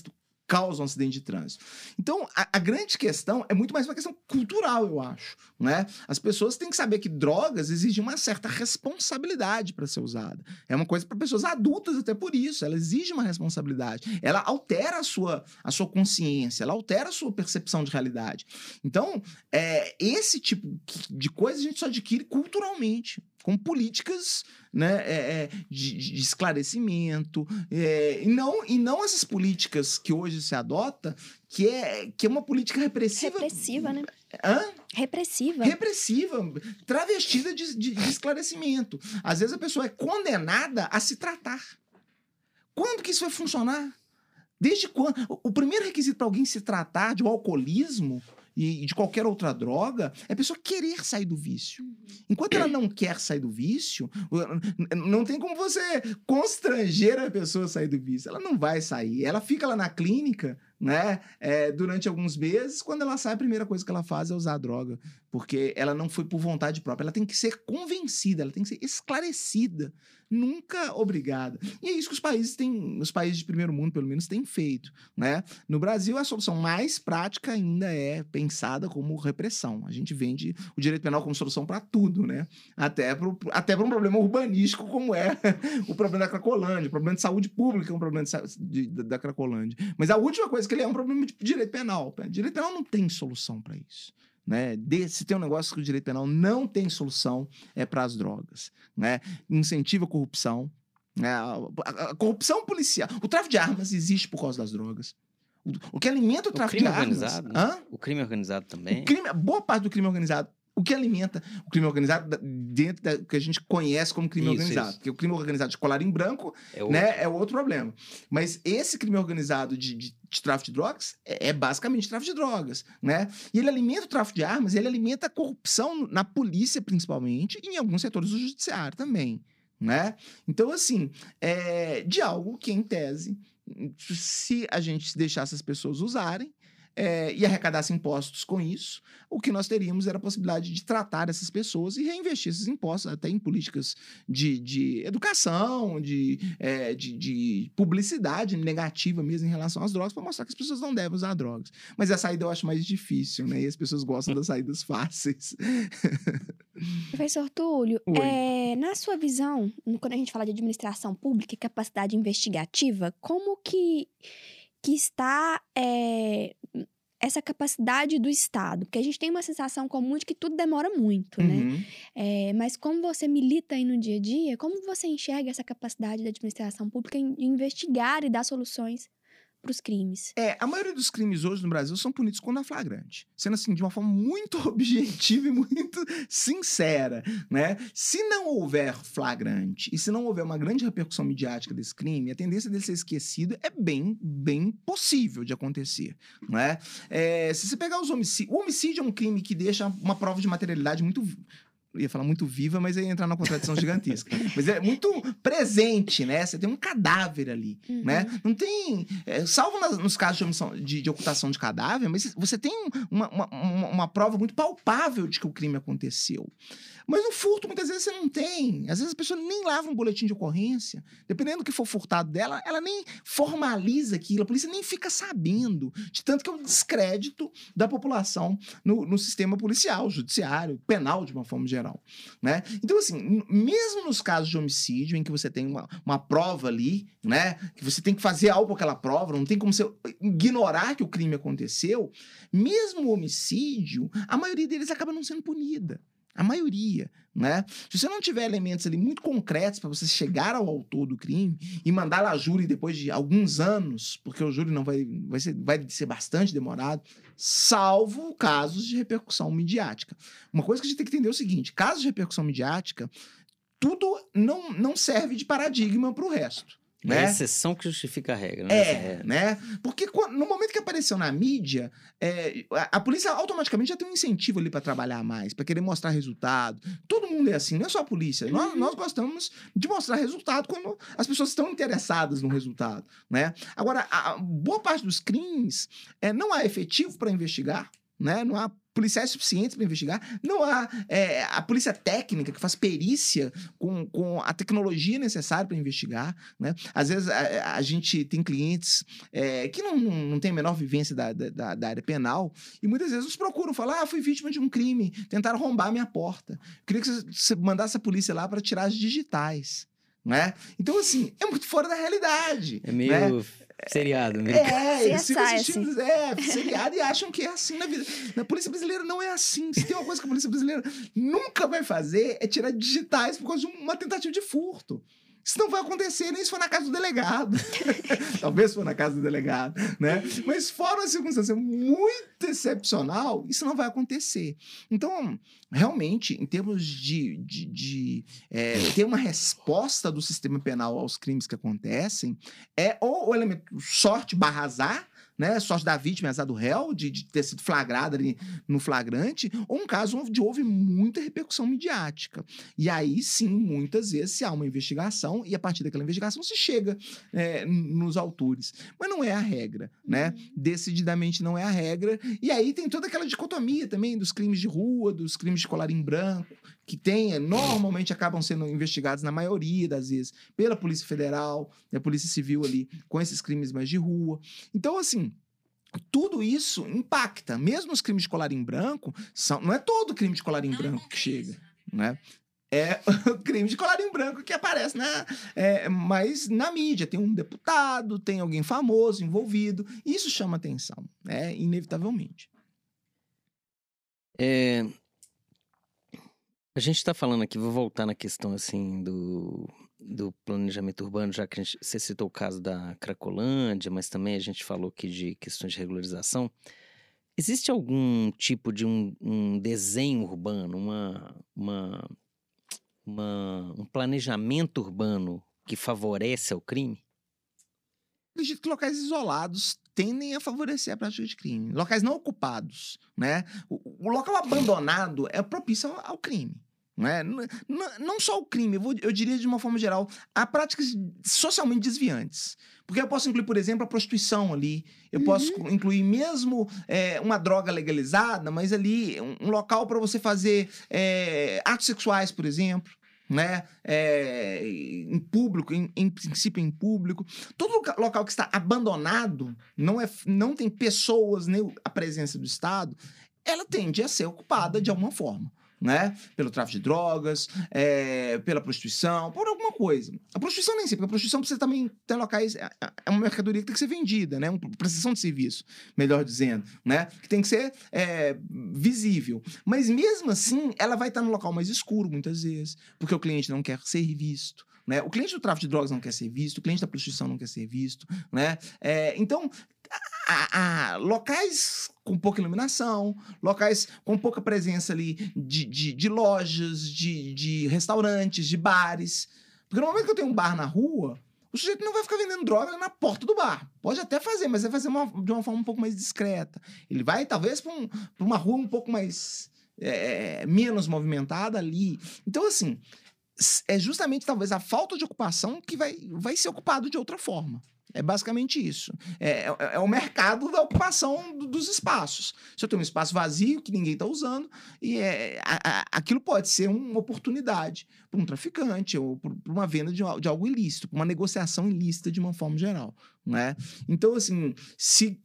causam acidente de trânsito? Então, a, a grande questão é muito mais uma questão cultural, eu acho. Né? As pessoas têm que saber que drogas exigem uma certa responsabilidade para ser usada. É uma coisa para pessoas adultas, até por isso. Ela exige uma responsabilidade. Ela altera a sua, a sua consciência, ela altera a sua percepção de realidade. Então, é, esse tipo de coisa a gente só adquire culturalmente, com políticas né, é, é, de, de esclarecimento, é, e, não, e não essas políticas que hoje se adota, que é, que é uma política repressiva. Repressiva, né? Hã? Repressiva. repressiva, travestida de, de- de esclarecimento. Às vezes a pessoa é condenada a se tratar. Quando que isso vai funcionar? Desde quando? O- O primeiro requisito para alguém se tratar de um alcoolismo e de qualquer outra droga é a pessoa querer sair do vício. Enquanto ela não quer sair do vício, não tem como você constranger a pessoa a sair do vício. Ela não vai sair. Ela fica lá na clínica, né, é, durante alguns meses. Quando ela sai, a primeira coisa que ela faz é usar a droga. Porque ela não foi por vontade própria. Ela tem que ser convencida, ela tem que ser esclarecida. Nunca obrigada. E é isso que os países têm, os países de primeiro mundo, pelo menos, têm feito, né? No Brasil, a solução mais prática ainda é pensada como repressão. A gente vende o direito penal como solução para tudo, né? Até para até um problema urbanístico como é *laughs* o problema da Cracolândia, o problema de saúde pública é um problema de de- da Cracolândia. Mas a última coisa que ele é um problema de direito penal. Direito penal não tem solução para isso. Né? De- se tem um negócio que o direito penal não tem solução, é para as drogas. Né? Incentiva a corrupção. Né? A, a- a corrupção policial. O tráfico de armas existe por causa das drogas. O, o que alimenta o, O tráfico de armas. organizado, né? O crime organizado também. Crime, boa parte do crime organizado. O que alimenta o crime organizado dentro da que a gente conhece como crime Isso, organizado. isso. Porque o crime organizado de colar em branco É o... né, é outro problema. Mas esse crime organizado de, de- de tráfico de drogas é, é basicamente tráfico de drogas, né? E ele alimenta o tráfico de armas, ele alimenta a corrupção na polícia, principalmente, e em alguns setores do judiciário também, né? Então, assim, é de algo que, em tese, se a gente deixasse as pessoas usarem, é, e arrecadasse impostos com isso, o que nós teríamos era a possibilidade de tratar essas pessoas e reinvestir esses impostos até em políticas de, de educação, de, é, de, de publicidade negativa mesmo em relação às drogas, para mostrar que as pessoas não devem usar drogas. Mas a saída eu acho mais difícil, né? E as pessoas gostam das saídas fáceis. *laughs* Professor Túlio, é, na sua visão, quando a gente fala de administração pública e capacidade investigativa, como que, que está é, essa capacidade do Estado? Porque a gente tem uma sensação comum de que tudo demora muito, né? Uhum. É, mas como você milita aí no dia a dia, como você enxerga essa capacidade da administração pública em investigar e dar soluções para os crimes? É, a maioria dos crimes hoje no Brasil são punidos quando é flagrante. Sendo assim, de uma forma muito *laughs* objetiva e muito sincera, né? Se não houver flagrante e se não houver uma grande repercussão midiática desse crime, a tendência dele ser esquecido é bem, bem possível de acontecer, né? É, se você pegar os homicídios... O homicídio é um crime que deixa uma prova de materialidade muito... ia falar muito viva, mas ia entrar numa contradição gigantesca. *laughs* Mas é muito presente, né? Você tem um cadáver ali Uhum. né? Não tem. é, salvo nas- nos casos de, omissão- de- de ocultação de cadáver, mas você tem uma, uma, uma- uma prova muito palpável de que o crime aconteceu. Mas no furto, muitas vezes, você não tem. Às vezes a pessoa nem lava um boletim de ocorrência. Dependendo do que for furtado dela, ela nem formaliza aquilo, a polícia nem fica sabendo. De tanto que é um descrédito da população no, no sistema policial, judiciário, penal, de uma forma geral. Né? Então, assim, mesmo nos casos de homicídio, em que você tem uma, uma prova ali, né? Que você tem que fazer algo com aquela prova, não tem como você ignorar que o crime aconteceu, mesmo o homicídio, a maioria deles acaba não sendo punida. A maioria, né? Se você não tiver elementos ali muito concretos para você chegar ao autor do crime e mandar lá júri depois de alguns anos, porque o júri não vai, vai, ser, vai ser bastante demorado, salvo casos de repercussão midiática. Uma coisa que a gente tem que entender é o seguinte: casos de repercussão midiática, tudo não, não serve de paradigma para o resto. É Né? a exceção que justifica a regra, né? É, né? Porque no momento que apareceu na mídia, é, a, a polícia automaticamente já tem um incentivo ali para trabalhar mais, para querer mostrar resultado. Todo mundo é assim, não é só a polícia. Nós, Uhum. nós gostamos de mostrar resultado quando as pessoas estão interessadas no resultado, né? Agora, a, a boa parte dos crimes é, não há efetivo para investigar, né? Não há policiais suficientes para investigar, não há é, a polícia técnica que faz perícia com, com a tecnologia necessária para investigar, né? Às vezes a, a gente tem clientes é, que não, não, tem a menor vivência da, da, da área penal e muitas vezes nos procuram, falam: ah, fui vítima de um crime, tentaram arrombar minha porta. Queria que você mandasse a polícia lá para tirar as digitais. Né? Então, assim, é muito fora da realidade. É meio né? seriado, né? É, *laughs* eles ficam CSI, assistindo é, seriado e acham que é assim na vida. Na polícia brasileira não é assim. Se tem uma coisa que a polícia brasileira nunca vai fazer é tirar digitais por causa de uma tentativa de furto. Isso não vai acontecer nem se for na casa do delegado. *laughs* Talvez for na casa do delegado, né? Mas fora uma circunstância muito excepcional, isso não vai acontecer. Então, realmente, em termos de, de, de é, ter uma resposta do sistema penal aos crimes que acontecem, é ou o elemento sorte barra azar, né, sorte da vítima, azar do réu, de, de, ter sido flagrado ali no flagrante, ou um caso onde houve muita repercussão midiática. E aí sim, muitas vezes se há uma investigação e a partir daquela investigação se chega é, nos autores. Mas não é a regra, né? Uhum. Decididamente não é a regra. E aí tem toda aquela dicotomia também dos crimes de rua, dos crimes de colarinho branco, que tem, normalmente acabam sendo investigados, na maioria das vezes, pela Polícia Federal, a Polícia Civil ali, com esses crimes mais de rua. Então, assim, tudo isso impacta. Mesmo os crimes de colarinho branco, são, não é todo crime de colarinho branco que chega, né? É *laughs* o crime de colarinho branco que aparece na, é, mas na mídia. Tem um deputado, tem alguém famoso envolvido. Isso chama atenção, né? Inevitavelmente. É, a gente está falando aqui, vou voltar na questão assim do, do planejamento urbano, já que gente, você citou o caso da Cracolândia, mas também a gente falou aqui de questões de regularização. Existe algum tipo de um, um desenho urbano, uma, uma, uma, um planejamento urbano que favorece o crime? acredito que locais isolados tendem a favorecer a prática de crime. Locais não ocupados, né? O, o local abandonado é propício ao, ao crime. Não, é? não, não só o crime, eu, vou, eu, diria de uma forma geral, há práticas socialmente desviantes. Porque eu posso incluir, por exemplo, a prostituição ali. Eu uhum. posso incluir mesmo é, uma droga legalizada, mas ali um, um local para você fazer é, atos sexuais, por exemplo. Né? É, em público, em, em, princípio em público. Todo local que está abandonado, não, é, não tem pessoas, nem a presença do Estado, ela tende a ser ocupada de alguma forma né? Pelo tráfico de drogas, é, pela prostituição, por alguma coisa. A prostituição nem sempre, porque a prostituição precisa também ter locais. É, é uma mercadoria que tem que ser vendida, né? Uma prestação de serviço, melhor dizendo, né? Que tem que ser é, visível. Mas mesmo assim, ela vai estar no local mais escuro, muitas vezes, porque o cliente não quer ser visto. Né? O cliente do tráfico de drogas não quer ser visto, o cliente da prostituição não quer ser visto, né? É, então, a, a, locais com pouca iluminação, locais com pouca presença ali de, de, de lojas, de, de restaurantes, de bares. Porque no momento que eu tenho um bar na rua, o sujeito não vai ficar vendendo droga na porta do bar. Pode até fazer, mas vai fazer uma, de uma forma um pouco mais discreta. Ele vai, talvez, para um, uma rua um pouco mais. É, menos movimentada ali. Então, assim, é justamente talvez a falta de ocupação que vai, vai ser ocupado de outra forma. É basicamente isso. É, é, é o mercado da ocupação dos espaços. Se eu tenho um espaço vazio que ninguém está usando, e é, a, a, aquilo pode ser uma oportunidade para um traficante ou para uma venda de, de algo ilícito, uma negociação ilícita de uma forma geral. Né? Então, assim, se,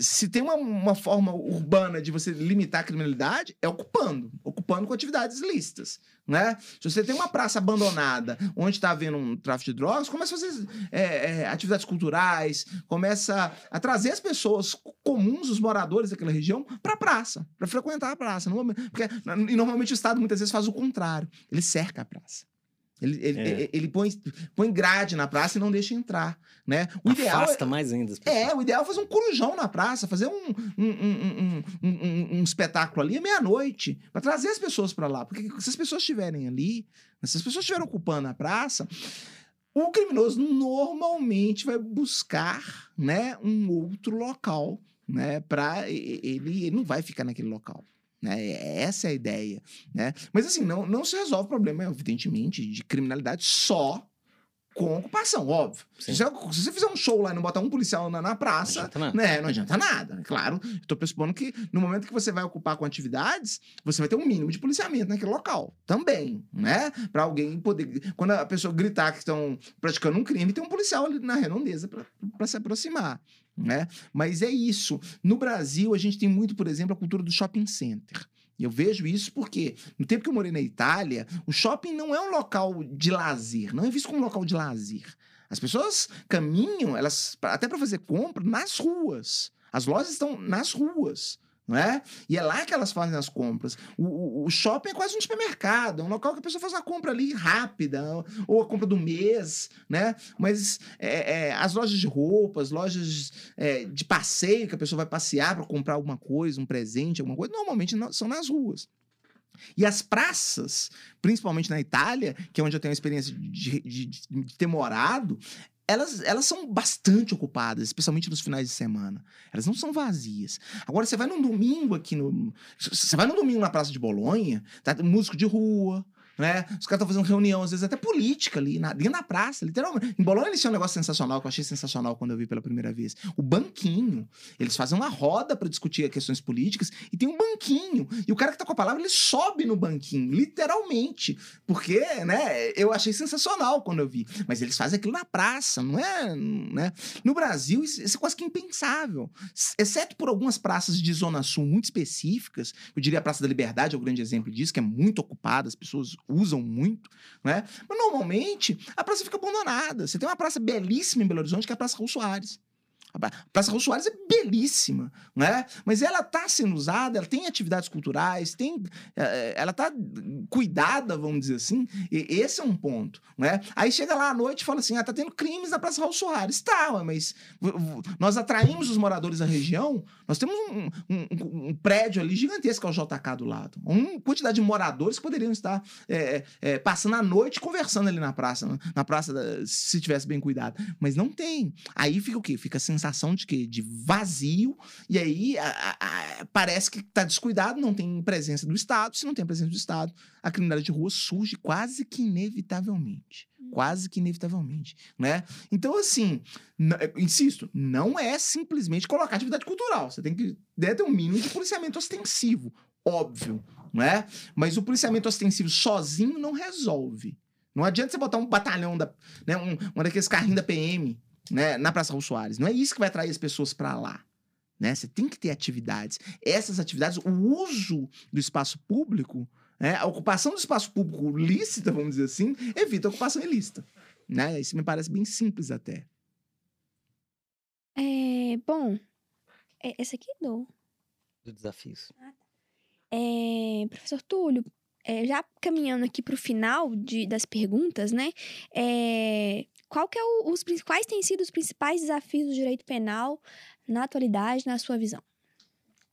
se tem uma, uma forma urbana de você limitar a criminalidade, é ocupando, ocupando com atividades ilícitas. Né? Se você tem uma praça abandonada onde está havendo um tráfico de drogas, começa a fazer é, é, atividades culturais, começa a trazer as pessoas comuns, os moradores daquela região, para a praça, para frequentar a praça. Porque, e normalmente o Estado muitas vezes faz o contrário, ele cerca a praça. Ele, ele, é. ele, põe, põe grade na praça e não deixa entrar, né? O ideal Afasta é, mais ainda. É, o ideal é fazer um corujão na praça, fazer um, um, um, um espetáculo ali à meia-noite, para trazer as pessoas para lá. Porque se as pessoas estiverem ali, se as pessoas estiverem ocupando a praça, o criminoso normalmente vai buscar, né, um outro local, né, para ele, ele não vai ficar naquele local. Né? Essa é a ideia. Né? Mas assim, não, não se resolve o problema, evidentemente, de criminalidade só com ocupação, óbvio. Se você, se você, fizer um show lá e não botar um policial na, na praça, não adianta, né, não adianta nada. Claro, estou pressupondo que no momento que você vai ocupar com atividades, você vai ter um mínimo de policiamento naquele local. Também, né? Para alguém poder. Quando a pessoa gritar que estão praticando um crime, tem um policial ali na redondeza para se aproximar né? Mas é isso. No Brasil, a gente tem muito, por exemplo, a cultura do shopping center. Eu vejo isso porque, no tempo que eu morei na Itália, o shopping não é um local de lazer, não é visto como um local de lazer. As pessoas caminham, elas até para fazer compra, nas ruas. As lojas estão nas ruas. Não é? E é lá que elas fazem as compras. O, o, shopping é quase um supermercado, é um local que a pessoa faz uma compra ali rápida, ou a compra do mês, né? Mas é, é, as lojas de roupas, lojas é, de passeio, que a pessoa vai passear para comprar alguma coisa, um presente, alguma coisa, normalmente são nas ruas. E as praças, principalmente na Itália, que é onde eu tenho a experiência de, de, de ter morado, elas, elas são bastante ocupadas, especialmente nos finais de semana. Elas não são vazias. Agora, você vai num domingo aqui no. Você vai num domingo na Praça de Bolonha, tá músico de rua, né? Os caras estão fazendo reunião, às vezes até política ali, na, dentro da praça, literalmente. Em Bolonha eles tinham um negócio sensacional, que eu achei sensacional quando eu vi pela primeira vez. O banquinho. Eles fazem uma roda para discutir questões políticas e tem um banquinho. E o cara que tá com a palavra, ele sobe no banquinho, literalmente. Porque, né, eu achei sensacional quando eu vi. Mas eles fazem aquilo na praça, não é, né? No Brasil, isso, é quase que impensável. Exceto por algumas praças de Zona Sul muito específicas, eu diria a Praça da Liberdade é o grande exemplo disso, que é muito ocupada, as pessoas usam muito, né? Mas normalmente a praça fica abandonada. Você tem uma praça belíssima em Belo Horizonte, que é a Praça Raul Soares. A Praça Raul Soares é belíssima, né? Mas ela está sendo usada, ela tem atividades culturais, tem, é, é, ela está cuidada, vamos dizer assim. Esse é um ponto, né? Aí chega lá à noite e fala assim, ah, tá tendo crimes na Praça Raul Soares. Tá, mas nós atraímos os moradores da região, nós temos um, um, um prédio ali gigantesco, que é JK do lado. Uma quantidade de moradores que poderiam estar é, é, passando a noite conversando ali na praça, na praça, se tivesse bem cuidado. Mas não tem. Aí fica o quê? Fica sensacional sensação de quê? De vazio, e aí a, a, parece que está descuidado, não tem presença do Estado. Se não tem presença do Estado, a criminalidade de rua surge quase que inevitavelmente. Hum. Quase que inevitavelmente, né? Então, assim, insisto, não é simplesmente colocar atividade cultural. Você tem que deve ter um mínimo de policiamento ostensivo, óbvio, não é? Mas o policiamento ostensivo sozinho não resolve. Não adianta você botar um batalhão da, né, um, um daqueles carrinhos da PM né, na Praça Raul Soares. Não é isso que vai atrair as pessoas para lá. Né? Você tem que ter atividades. Essas atividades, o uso do espaço público, né? a ocupação do espaço público lícita, vamos dizer assim, evita a ocupação ilícita. Né? Isso me parece bem simples até. É, bom, é, esse aqui é do... Do desafios. Ah, tá. É, professor Túlio, é, já caminhando aqui para o final de, das perguntas, né? É, qual que é o, os, quais têm sido os principais desafios do direito penal na atualidade, na sua visão?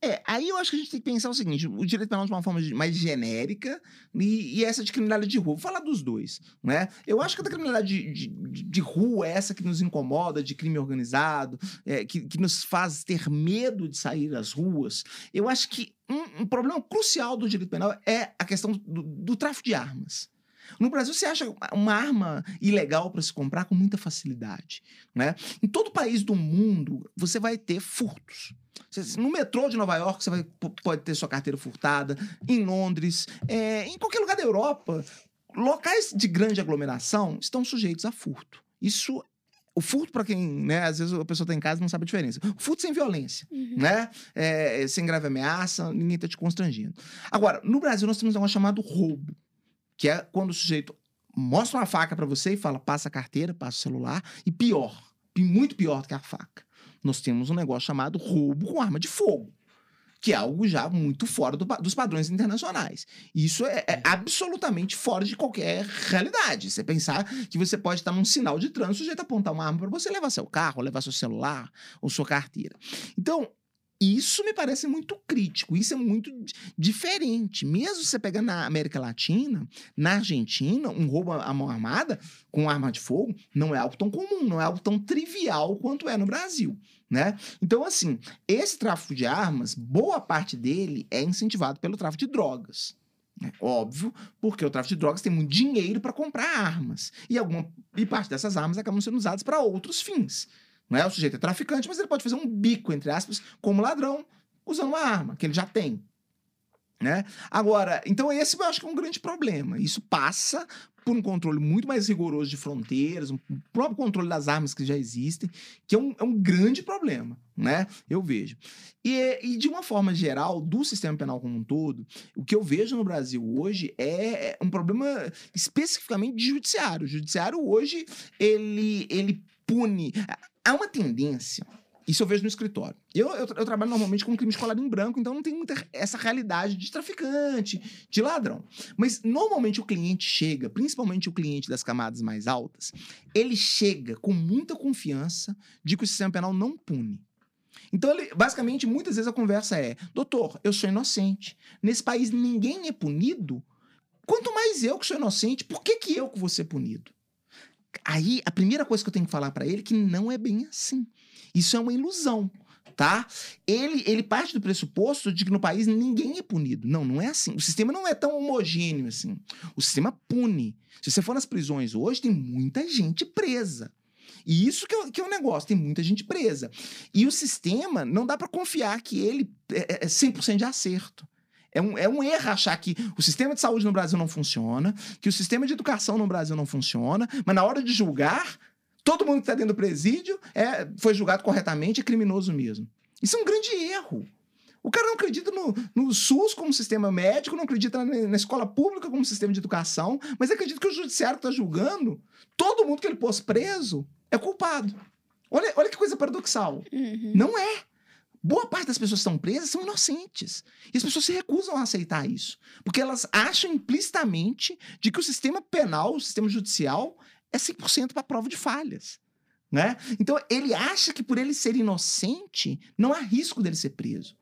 É, aí eu acho que a gente tem que pensar o seguinte: o direito penal de uma forma mais genérica e, e essa de criminalidade de rua. Vou falar dos dois, né? Eu acho que a da criminalidade de, de, de rua é essa que nos incomoda, de crime organizado, é, que, que nos faz ter medo de sair das ruas. Eu acho que um, um problema crucial do direito penal é a questão do, do tráfico de armas. No Brasil, você acha uma arma ilegal para se comprar com muita facilidade. Né? Em todo país do mundo, você vai ter furtos. No metrô de Nova York, você vai, pode ter sua carteira furtada. Em Londres, é, em qualquer lugar da Europa, locais de grande aglomeração estão sujeitos a furto. Isso o furto, para quem, né, às vezes a pessoa está em casa e não sabe a diferença. O furto sem violência, uhum. né? É, sem grave ameaça, ninguém está te constrangendo. Agora, no Brasil, nós temos negócio chamado roubo que é quando o sujeito mostra uma faca para você e fala, passa a carteira, passa o celular, e pior, muito pior do que a faca. Nós temos um negócio chamado roubo com arma de fogo, que é algo já muito fora do, dos padrões internacionais. Isso é, é, absolutamente fora de qualquer realidade. Você pensar que você pode estar num sinal de trânsito, o sujeito apontar uma arma para você levar seu carro, levar seu celular ou sua carteira. Então, isso me parece muito crítico, isso é muito diferente. Mesmo você pegar na América Latina, na Argentina, um roubo à mão armada com arma de fogo não é algo tão comum, não é algo tão trivial quanto é no Brasil. Né? Então, assim, esse tráfico de armas, boa parte dele é incentivado pelo tráfico de drogas. É óbvio, porque o tráfico de drogas tem muito dinheiro para comprar armas. E, alguma, e parte dessas armas acabam sendo usadas para outros fins. Não é? O sujeito é traficante, mas ele pode fazer um bico, entre aspas, como ladrão, usando uma arma que ele já tem. Né? Agora, então esse eu acho que é um grande problema. Isso passa por um controle muito mais rigoroso de fronteiras, um próprio controle das armas que já existem, que é um, é um grande problema, né? Eu vejo. E, e, de uma forma geral, do sistema penal como um todo, o que eu vejo no Brasil hoje é, é um problema especificamente de judiciário. O judiciário hoje, ele, ele pune há uma tendência Isso eu vejo no escritório. Eu, eu, eu trabalho normalmente com crime escolar em branco, então não tem muita essa realidade de traficante, de ladrão. Mas normalmente o cliente chega, principalmente o cliente das camadas mais altas, ele chega com muita confiança de que o sistema penal não pune. Então, ele, basicamente, muitas vezes a conversa é: doutor, eu sou inocente. Nesse país ninguém é punido. Quanto mais eu que sou inocente, por que, que eu que vou ser punido? Aí, a primeira coisa que eu tenho que falar para ele é que não é bem assim. Isso é uma ilusão, tá? Ele, ele parte do pressuposto de que no país ninguém é punido. Não, não é assim. O sistema não é tão homogêneo assim. O sistema pune. Se você for nas prisões hoje, tem muita gente presa. E isso que é, que é um negócio, tem muita gente presa. E o sistema, não dá para confiar que ele é, é 100% de acerto. É um, é um erro achar que o sistema de saúde no Brasil não funciona, que o sistema de educação no Brasil não funciona, mas na hora de julgar, todo mundo que está dentro do presídio é, foi julgado corretamente, é criminoso mesmo. Isso é um grande erro. O cara não acredita no, no SUS como sistema médico, não acredita na, na, escola pública como sistema de educação, mas acredita que o judiciário está julgando todo mundo que ele pôs preso é culpado. Olha, olha que coisa paradoxal. Uhum. Não é. Boa parte das pessoas que estão presas são inocentes. E as pessoas se recusam a aceitar isso. Porque elas acham implicitamente de que o sistema penal, o sistema judicial, é 100% para prova de falhas. Né? Então, ele acha que por ele ser inocente, não há risco dele ser preso.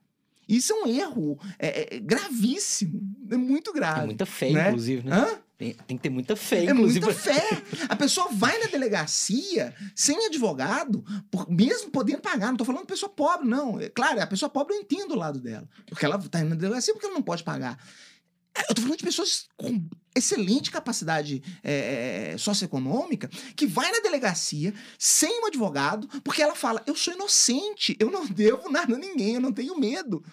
Isso é um erro é, é, gravíssimo, é muito grave. É muita fé, né? inclusive, né? Hã? Tem, tem, que ter muita fé, é inclusive. Muita fé. *laughs* A pessoa vai na delegacia sem advogado, por, mesmo podendo pagar. Não tô falando de pessoa pobre, não. É, claro, a pessoa pobre eu entendo o lado dela. Porque ela tá indo na delegacia porque ela não pode pagar. É, eu tô falando de pessoas com excelente capacidade é, é, socioeconômica que vai na delegacia sem um advogado porque ela fala: eu sou inocente, eu não *laughs* devo nada a ninguém, eu não tenho medo.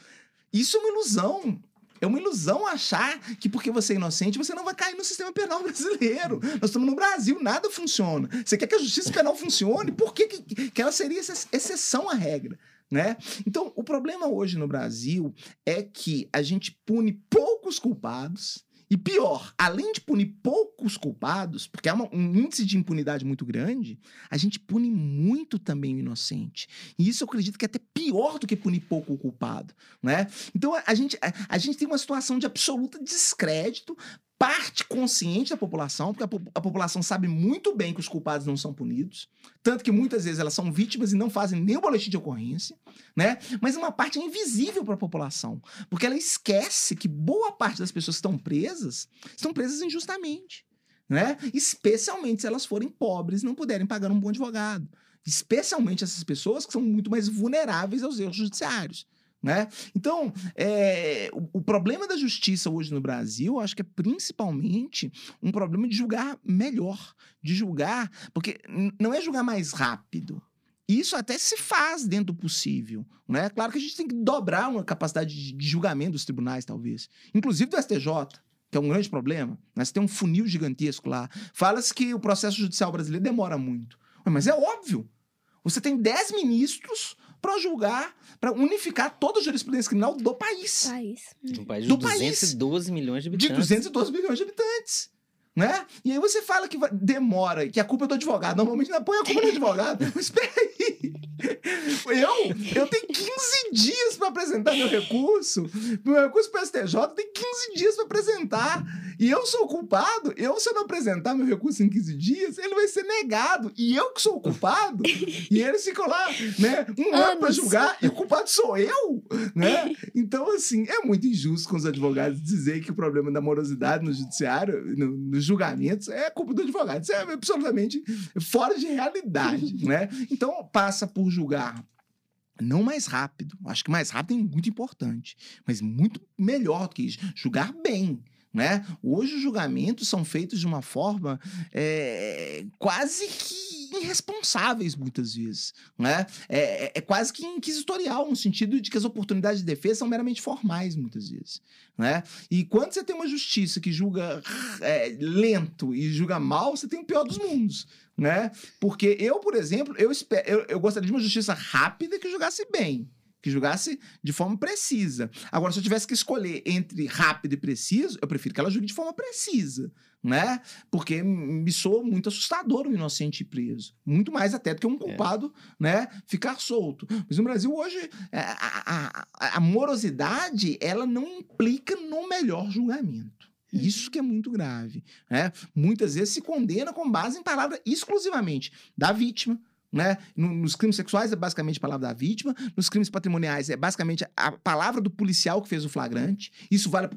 Isso é uma ilusão. É uma ilusão achar que porque você é inocente, você não vai cair no sistema penal *laughs* brasileiro. Nós estamos no Brasil, nada funciona. Você quer que a justiça penal funcione? Por que, que, que ela seria exceção à regra? Né? Então, o problema hoje no Brasil é que a gente pune poucos culpados e pior, além de punir poucos culpados, porque há um índice de impunidade muito grande, a gente pune muito também o inocente. E isso eu acredito que é até pior do que punir pouco o culpado, né? Então a, a gente, a, a gente tem uma situação de absoluta descrédito parte consciente da população, porque a, a, população sabe muito bem que os culpados não são punidos, tanto que muitas vezes elas são vítimas e não fazem nem o boletim de ocorrência, né? Mas uma parte é invisível para a população, porque ela esquece que boa parte das pessoas que estão presas estão presas injustamente, né? Especialmente se elas forem pobres e não puderem pagar um bom advogado. Especialmente essas pessoas que são muito mais vulneráveis aos erros judiciários. Né? Então, é, o, o, problema da justiça hoje no Brasil, acho que é principalmente um problema de julgar melhor, de julgar, porque não é julgar mais rápido. Isso até se faz dentro do possível. Né? Claro que a gente tem que dobrar uma capacidade de, de julgamento dos tribunais, talvez. Inclusive do STJ, que é um grande problema. Né? Você tem um funil gigantesco lá. Fala-se que o processo judicial brasileiro demora muito. Mas é óbvio. Você tem 10 ministros para julgar, para unificar toda a jurisprudência criminal do país. país. De um país de do 212 país. milhões de habitantes. De 212 milhões de habitantes. Né? E aí você fala que demora, que a culpa é do advogado. Normalmente não põe a culpa do advogado. *laughs* Mas espera aí. Eu, eu tenho 15 dias para apresentar meu recurso. Meu recurso para o STJ tem 15 dias para apresentar. E eu sou o culpado. Eu, se eu não apresentar meu recurso em 15 dias, ele vai ser negado. E eu que sou o culpado. e eles ficam lá, né? Um ano para julgar e o culpado sou eu, né? *laughs* Então, assim, é muito injusto com os advogados dizer que o problema da morosidade no judiciário, no, nos julgamentos, é culpa do advogado. Isso é absolutamente fora de realidade, *laughs* né? Então, passa por julgar não mais rápido, acho que mais rápido é muito importante, mas muito melhor do que isso, julgar bem. Né? Hoje os julgamentos são feitos de uma forma é, quase que irresponsáveis muitas vezes, né? É, é, é, quase que inquisitorial no sentido de que as oportunidades de defesa são meramente formais muitas vezes, né? E quando você tem uma justiça que julga é, lento e julga mal, você tem o pior dos mundos, né? Porque eu, por exemplo, eu, espero, eu, eu gostaria de uma justiça rápida que julgasse bem. Que julgasse de forma precisa. Agora, se eu tivesse que escolher entre rápido e preciso, eu prefiro que ela julgue de forma precisa, né? Porque me soa muito assustador um inocente preso. Muito mais até do que um culpado, é. né? Ficar solto. Mas no Brasil hoje, é, a, a, a morosidade, ela não implica no melhor julgamento. Uhum. Isso que é muito grave. Né? Muitas vezes se condena com base em palavra exclusivamente da vítima, né? Nos crimes sexuais é basicamente a palavra da vítima, nos crimes patrimoniais é basicamente a palavra do policial que fez o flagrante. Isso vale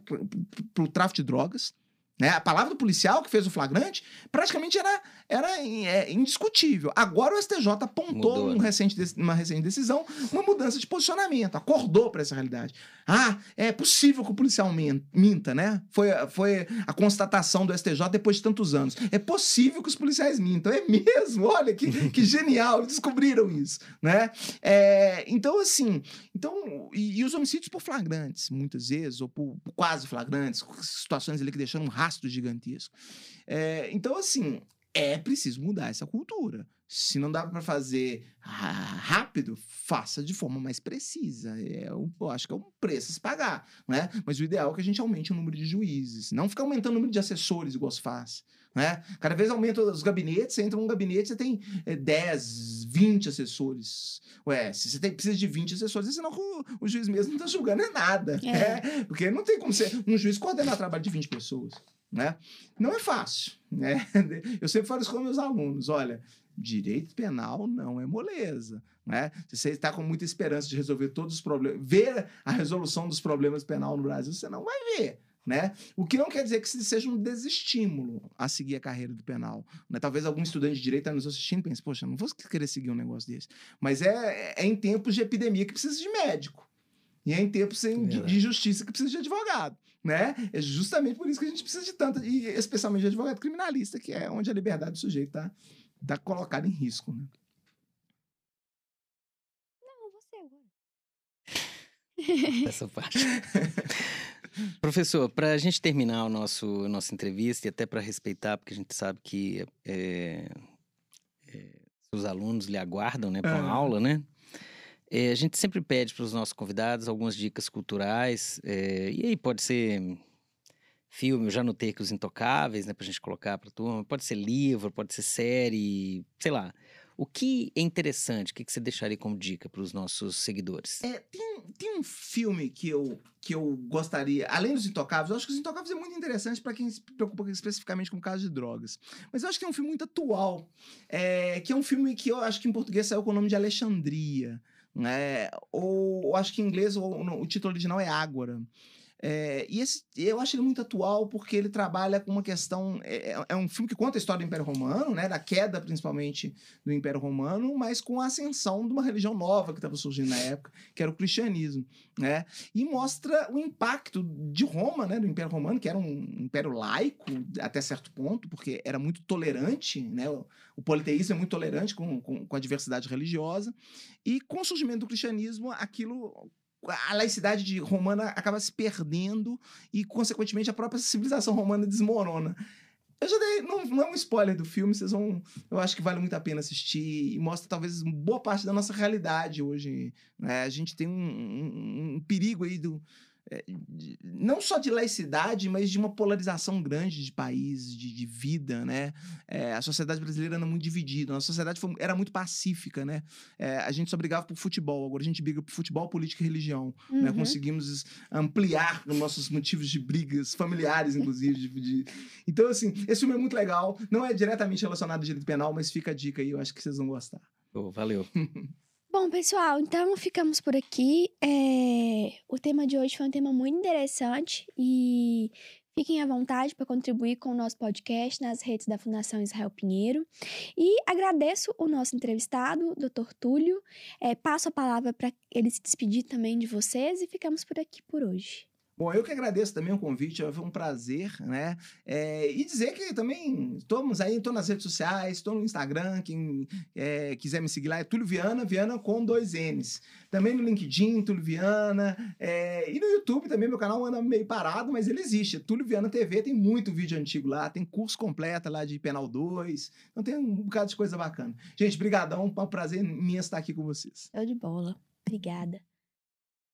para o tráfico de drogas. Né? A palavra do policial que fez o flagrante praticamente era, era é, indiscutível. Agora o STJ apontou um né? recente, uma recente decisão, uma mudança de posicionamento, acordou para essa realidade. Ah, é possível que o policial minta, né? Foi, foi a constatação do STJ depois de tantos anos. É possível que os policiais mintam. É mesmo? Olha que, que *laughs* genial, descobriram isso, né? É, então, assim, então, e, e, os homicídios por flagrantes, muitas vezes, ou por, por quase flagrantes, situações ali que deixam um rastro gigantesco. É, então, assim, é preciso mudar essa cultura. Se não dá para fazer rápido, faça de forma mais precisa. É, eu, acho que é um preço a se pagar, né? Mas o ideal é que a gente aumente o número de juízes, não ficar aumentando o número de assessores, igual se faz. Né? Cada vez aumenta os gabinetes, você entra num gabinete, você tem é, 10, 20 assessores. Ué, se você tem, precisa de 20 assessores, senão o, o juiz mesmo não está julgando é nada. É. Né? Porque não tem como ser um juiz coordenar trabalho de 20 pessoas. Né? Não é fácil. Né? *laughs* Eu sempre falo isso com meus alunos: olha, direito penal não é moleza. Né? Se você está com muita esperança de resolver todos os problemas, ver a resolução dos problemas penal no Brasil, você não vai ver. Né? O que não quer dizer que seja um desestímulo a seguir a carreira do penal. Né? Talvez algum estudante de direito está nos assistindo e pense, poxa, não vou querer seguir um negócio desse. Mas é, é em tempos de epidemia que precisa de médico. E é em tempos sem, de, de injustiça que precisa de advogado. Né? É justamente por isso que a gente precisa de tanto, e especialmente de advogado criminalista, que é onde a liberdade do sujeito está tá colocada em risco. Né? Não, você agora. Essa parte. *laughs* Professor, para a gente terminar o nosso nossa entrevista e até para respeitar, porque a gente sabe que é, é, os alunos lhe aguardam, né, para uma aula, né? É, a gente sempre pede para os nossos convidados algumas dicas culturais, é, e aí pode ser filme, eu já notei que os intocáveis, né, para a gente colocar para a turma, pode ser livro, pode ser série, sei lá. O que é interessante? O que você deixaria como dica para os nossos seguidores? É, tem, tem um filme que eu, que eu gostaria, além dos Intocáveis, eu acho que os Intocáveis é muito interessante para quem se preocupa especificamente com o caso de drogas. Mas eu acho que é um filme muito atual, é, que é um filme que eu acho que em português saiu com o nome de Alexandria. Né? Ou, ou acho que em inglês o, o título original é Ágora. É, e esse, eu acho ele muito atual porque ele trabalha com uma questão. É, é, é, um filme que conta a história do Império Romano, né, da queda principalmente do Império Romano, mas com a ascensão de uma religião nova que estava surgindo na época, que era o cristianismo. Né, e mostra o impacto de Roma, né, do Império Romano, que era um império laico até certo ponto, porque era muito tolerante, né, o, o politeísmo é muito tolerante com, com, com a diversidade religiosa, e com o surgimento do cristianismo, aquilo a laicidade de romana acaba se perdendo e, consequentemente, a própria civilização romana desmorona. Eu já dei, não, não é um spoiler do filme, vocês vão. Eu acho que vale muito a pena assistir e mostra talvez boa parte da nossa realidade hoje. Né? A gente tem um, um, um perigo aí do, é, não só de laicidade, mas de uma polarização grande de país, de, de vida, né? É, a sociedade brasileira era muito dividida, a sociedade foi, era muito pacífica, né? É, a gente só brigava por futebol, agora a gente briga por futebol, política e religião, né? uhum. né? Conseguimos ampliar nossos motivos de brigas familiares, inclusive. de, de... Então, assim, esse filme é muito legal, não é diretamente relacionado ao direito penal, mas fica a dica aí, eu acho que vocês vão gostar. Oh, valeu. *laughs* Bom, pessoal, então ficamos por aqui. É... O tema de hoje foi um tema muito interessante e fiquem à vontade para contribuir com o nosso podcast nas redes da Fundação Israel Pinheiro. E agradeço o nosso entrevistado, Dr. Túlio. É, passo a palavra para ele se despedir também de vocês e ficamos por aqui por hoje. Bom, eu que agradeço também o convite, foi um prazer, né? É, e dizer que também estamos aí, estou nas redes sociais, estou no Instagram, quem é, quiser me seguir lá é Túlio Viana, Viana com dois N's. Também no LinkedIn, Túlio Viana, é, e no YouTube também, meu canal anda meio parado, mas ele existe. Túlio Viana TV, tem muito vídeo antigo lá, tem curso completo lá de Penal 2, então tem um bocado de coisa bacana. Gente, brigadão, é um prazer minha estar aqui com vocês. Eu de bola. Obrigada.